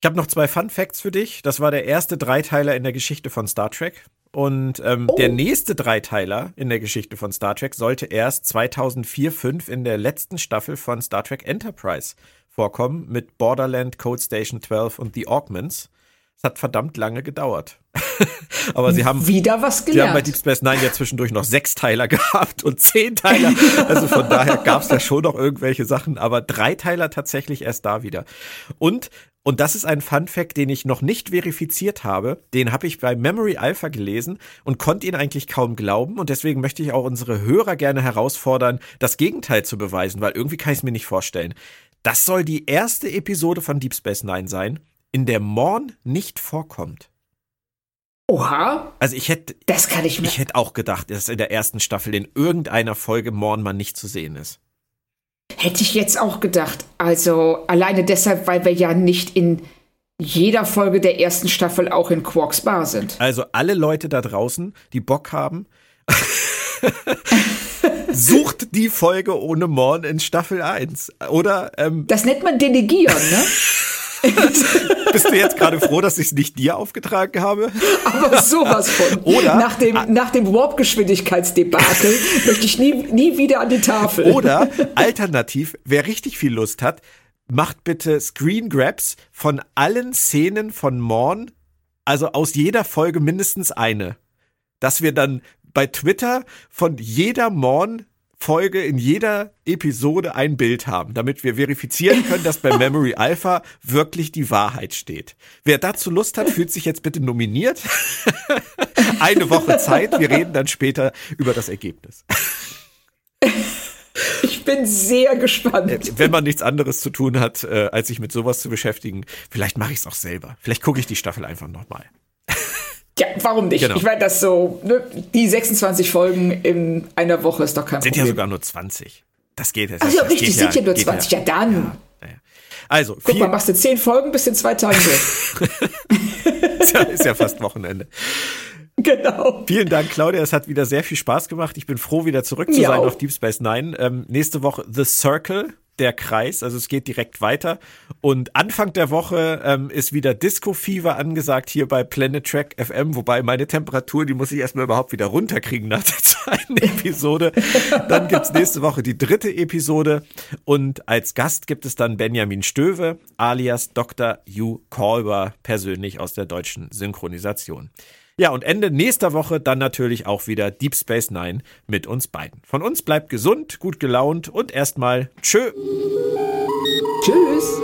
Ich habe noch zwei Fun Facts für dich. Das war der erste Dreiteiler in der Geschichte von Star Trek. Und ähm, oh. der nächste Dreiteiler in der Geschichte von Star Trek sollte erst 2004-5 in der letzten Staffel von Star Trek Enterprise vorkommen mit Borderland, Code Station 12 und The Augments. Es hat verdammt lange gedauert. Aber sie haben wieder was gelernt. Sie haben bei Deep Space Nine ja zwischendurch noch sechs Teiler gehabt und zehn Teiler. Also von daher gab es da schon noch irgendwelche Sachen, aber drei Teiler tatsächlich erst da wieder. Und und das ist ein Fun Fact, den ich noch nicht verifiziert habe. Den habe ich bei Memory Alpha gelesen und konnte ihn eigentlich kaum glauben. Und deswegen möchte ich auch unsere Hörer gerne herausfordern, das Gegenteil zu beweisen, weil irgendwie kann ich es mir nicht vorstellen. Das soll die erste Episode von Deep Space Nine sein, in der Morn nicht vorkommt. Oha. Also ich hätte, das kann ich mir. Ich hätte auch gedacht, dass in der ersten Staffel in irgendeiner Folge Morn mal nicht zu sehen ist. Hätte ich jetzt auch gedacht. Also alleine deshalb, weil wir ja nicht in jeder Folge der ersten Staffel auch in Quarks Bar sind. Also alle Leute da draußen, die Bock haben, sucht die Folge ohne Morn in Staffel 1. Oder? Ähm, das nennt man delegieren, ne? Bist du jetzt gerade froh, dass ich es nicht dir aufgetragen habe? Aber sowas von. Oder nach dem, nach dem Warp-Geschwindigkeitsdebakel möchte ich nie, nie wieder an die Tafel. Oder alternativ, wer richtig viel Lust hat, macht bitte Screen Grabs von allen Szenen von Morn, also aus jeder Folge mindestens eine. Dass wir dann bei Twitter von jeder Morn Folge, in jeder Episode ein Bild haben, damit wir verifizieren können, dass bei Memory Alpha wirklich die Wahrheit steht. Wer dazu Lust hat, fühlt sich jetzt bitte nominiert. Eine Woche Zeit. Wir reden dann später über das Ergebnis. Ich bin sehr gespannt. Äh, wenn man nichts anderes zu tun hat, äh, als sich mit sowas zu beschäftigen, vielleicht mache ich es auch selber. Vielleicht gucke ich die Staffel einfach nochmal. Ja, warum nicht? Genau. Ich meine, das so, ne, die 26 Folgen in einer Woche ist doch kein sind Problem. Sind ja sogar nur 20. Das geht jetzt. Ach ja, richtig, sind ja, nur 20. Ja, ja dann. Ja, also, Guck mal, machst du 10 Folgen bis in zwei Tagen durch. ist, ja, ist ja fast Wochenende. Genau. Vielen Dank, Claudia. Es hat wieder sehr viel Spaß gemacht. Ich bin froh, wieder zurück zu sein auf Deep Space Nine. Ähm, nächste Woche The Circle der Kreis, also es geht direkt weiter. Und Anfang der Woche ähm, ist wieder Disco Fever angesagt hier bei Planet Track FM, wobei meine Temperatur, die muss ich erstmal überhaupt wieder runterkriegen nach der zweiten Episode. Dann gibt's nächste Woche die dritte Episode und als Gast gibt es dann Benjamin Stöwe alias Dr. Hugh Kolber persönlich aus der deutschen Synchronisation. Ja, und Ende nächster Woche dann natürlich auch wieder Deep Space Nine mit uns beiden. Von uns bleibt gesund, gut gelaunt und erstmal tschö. Tschüss.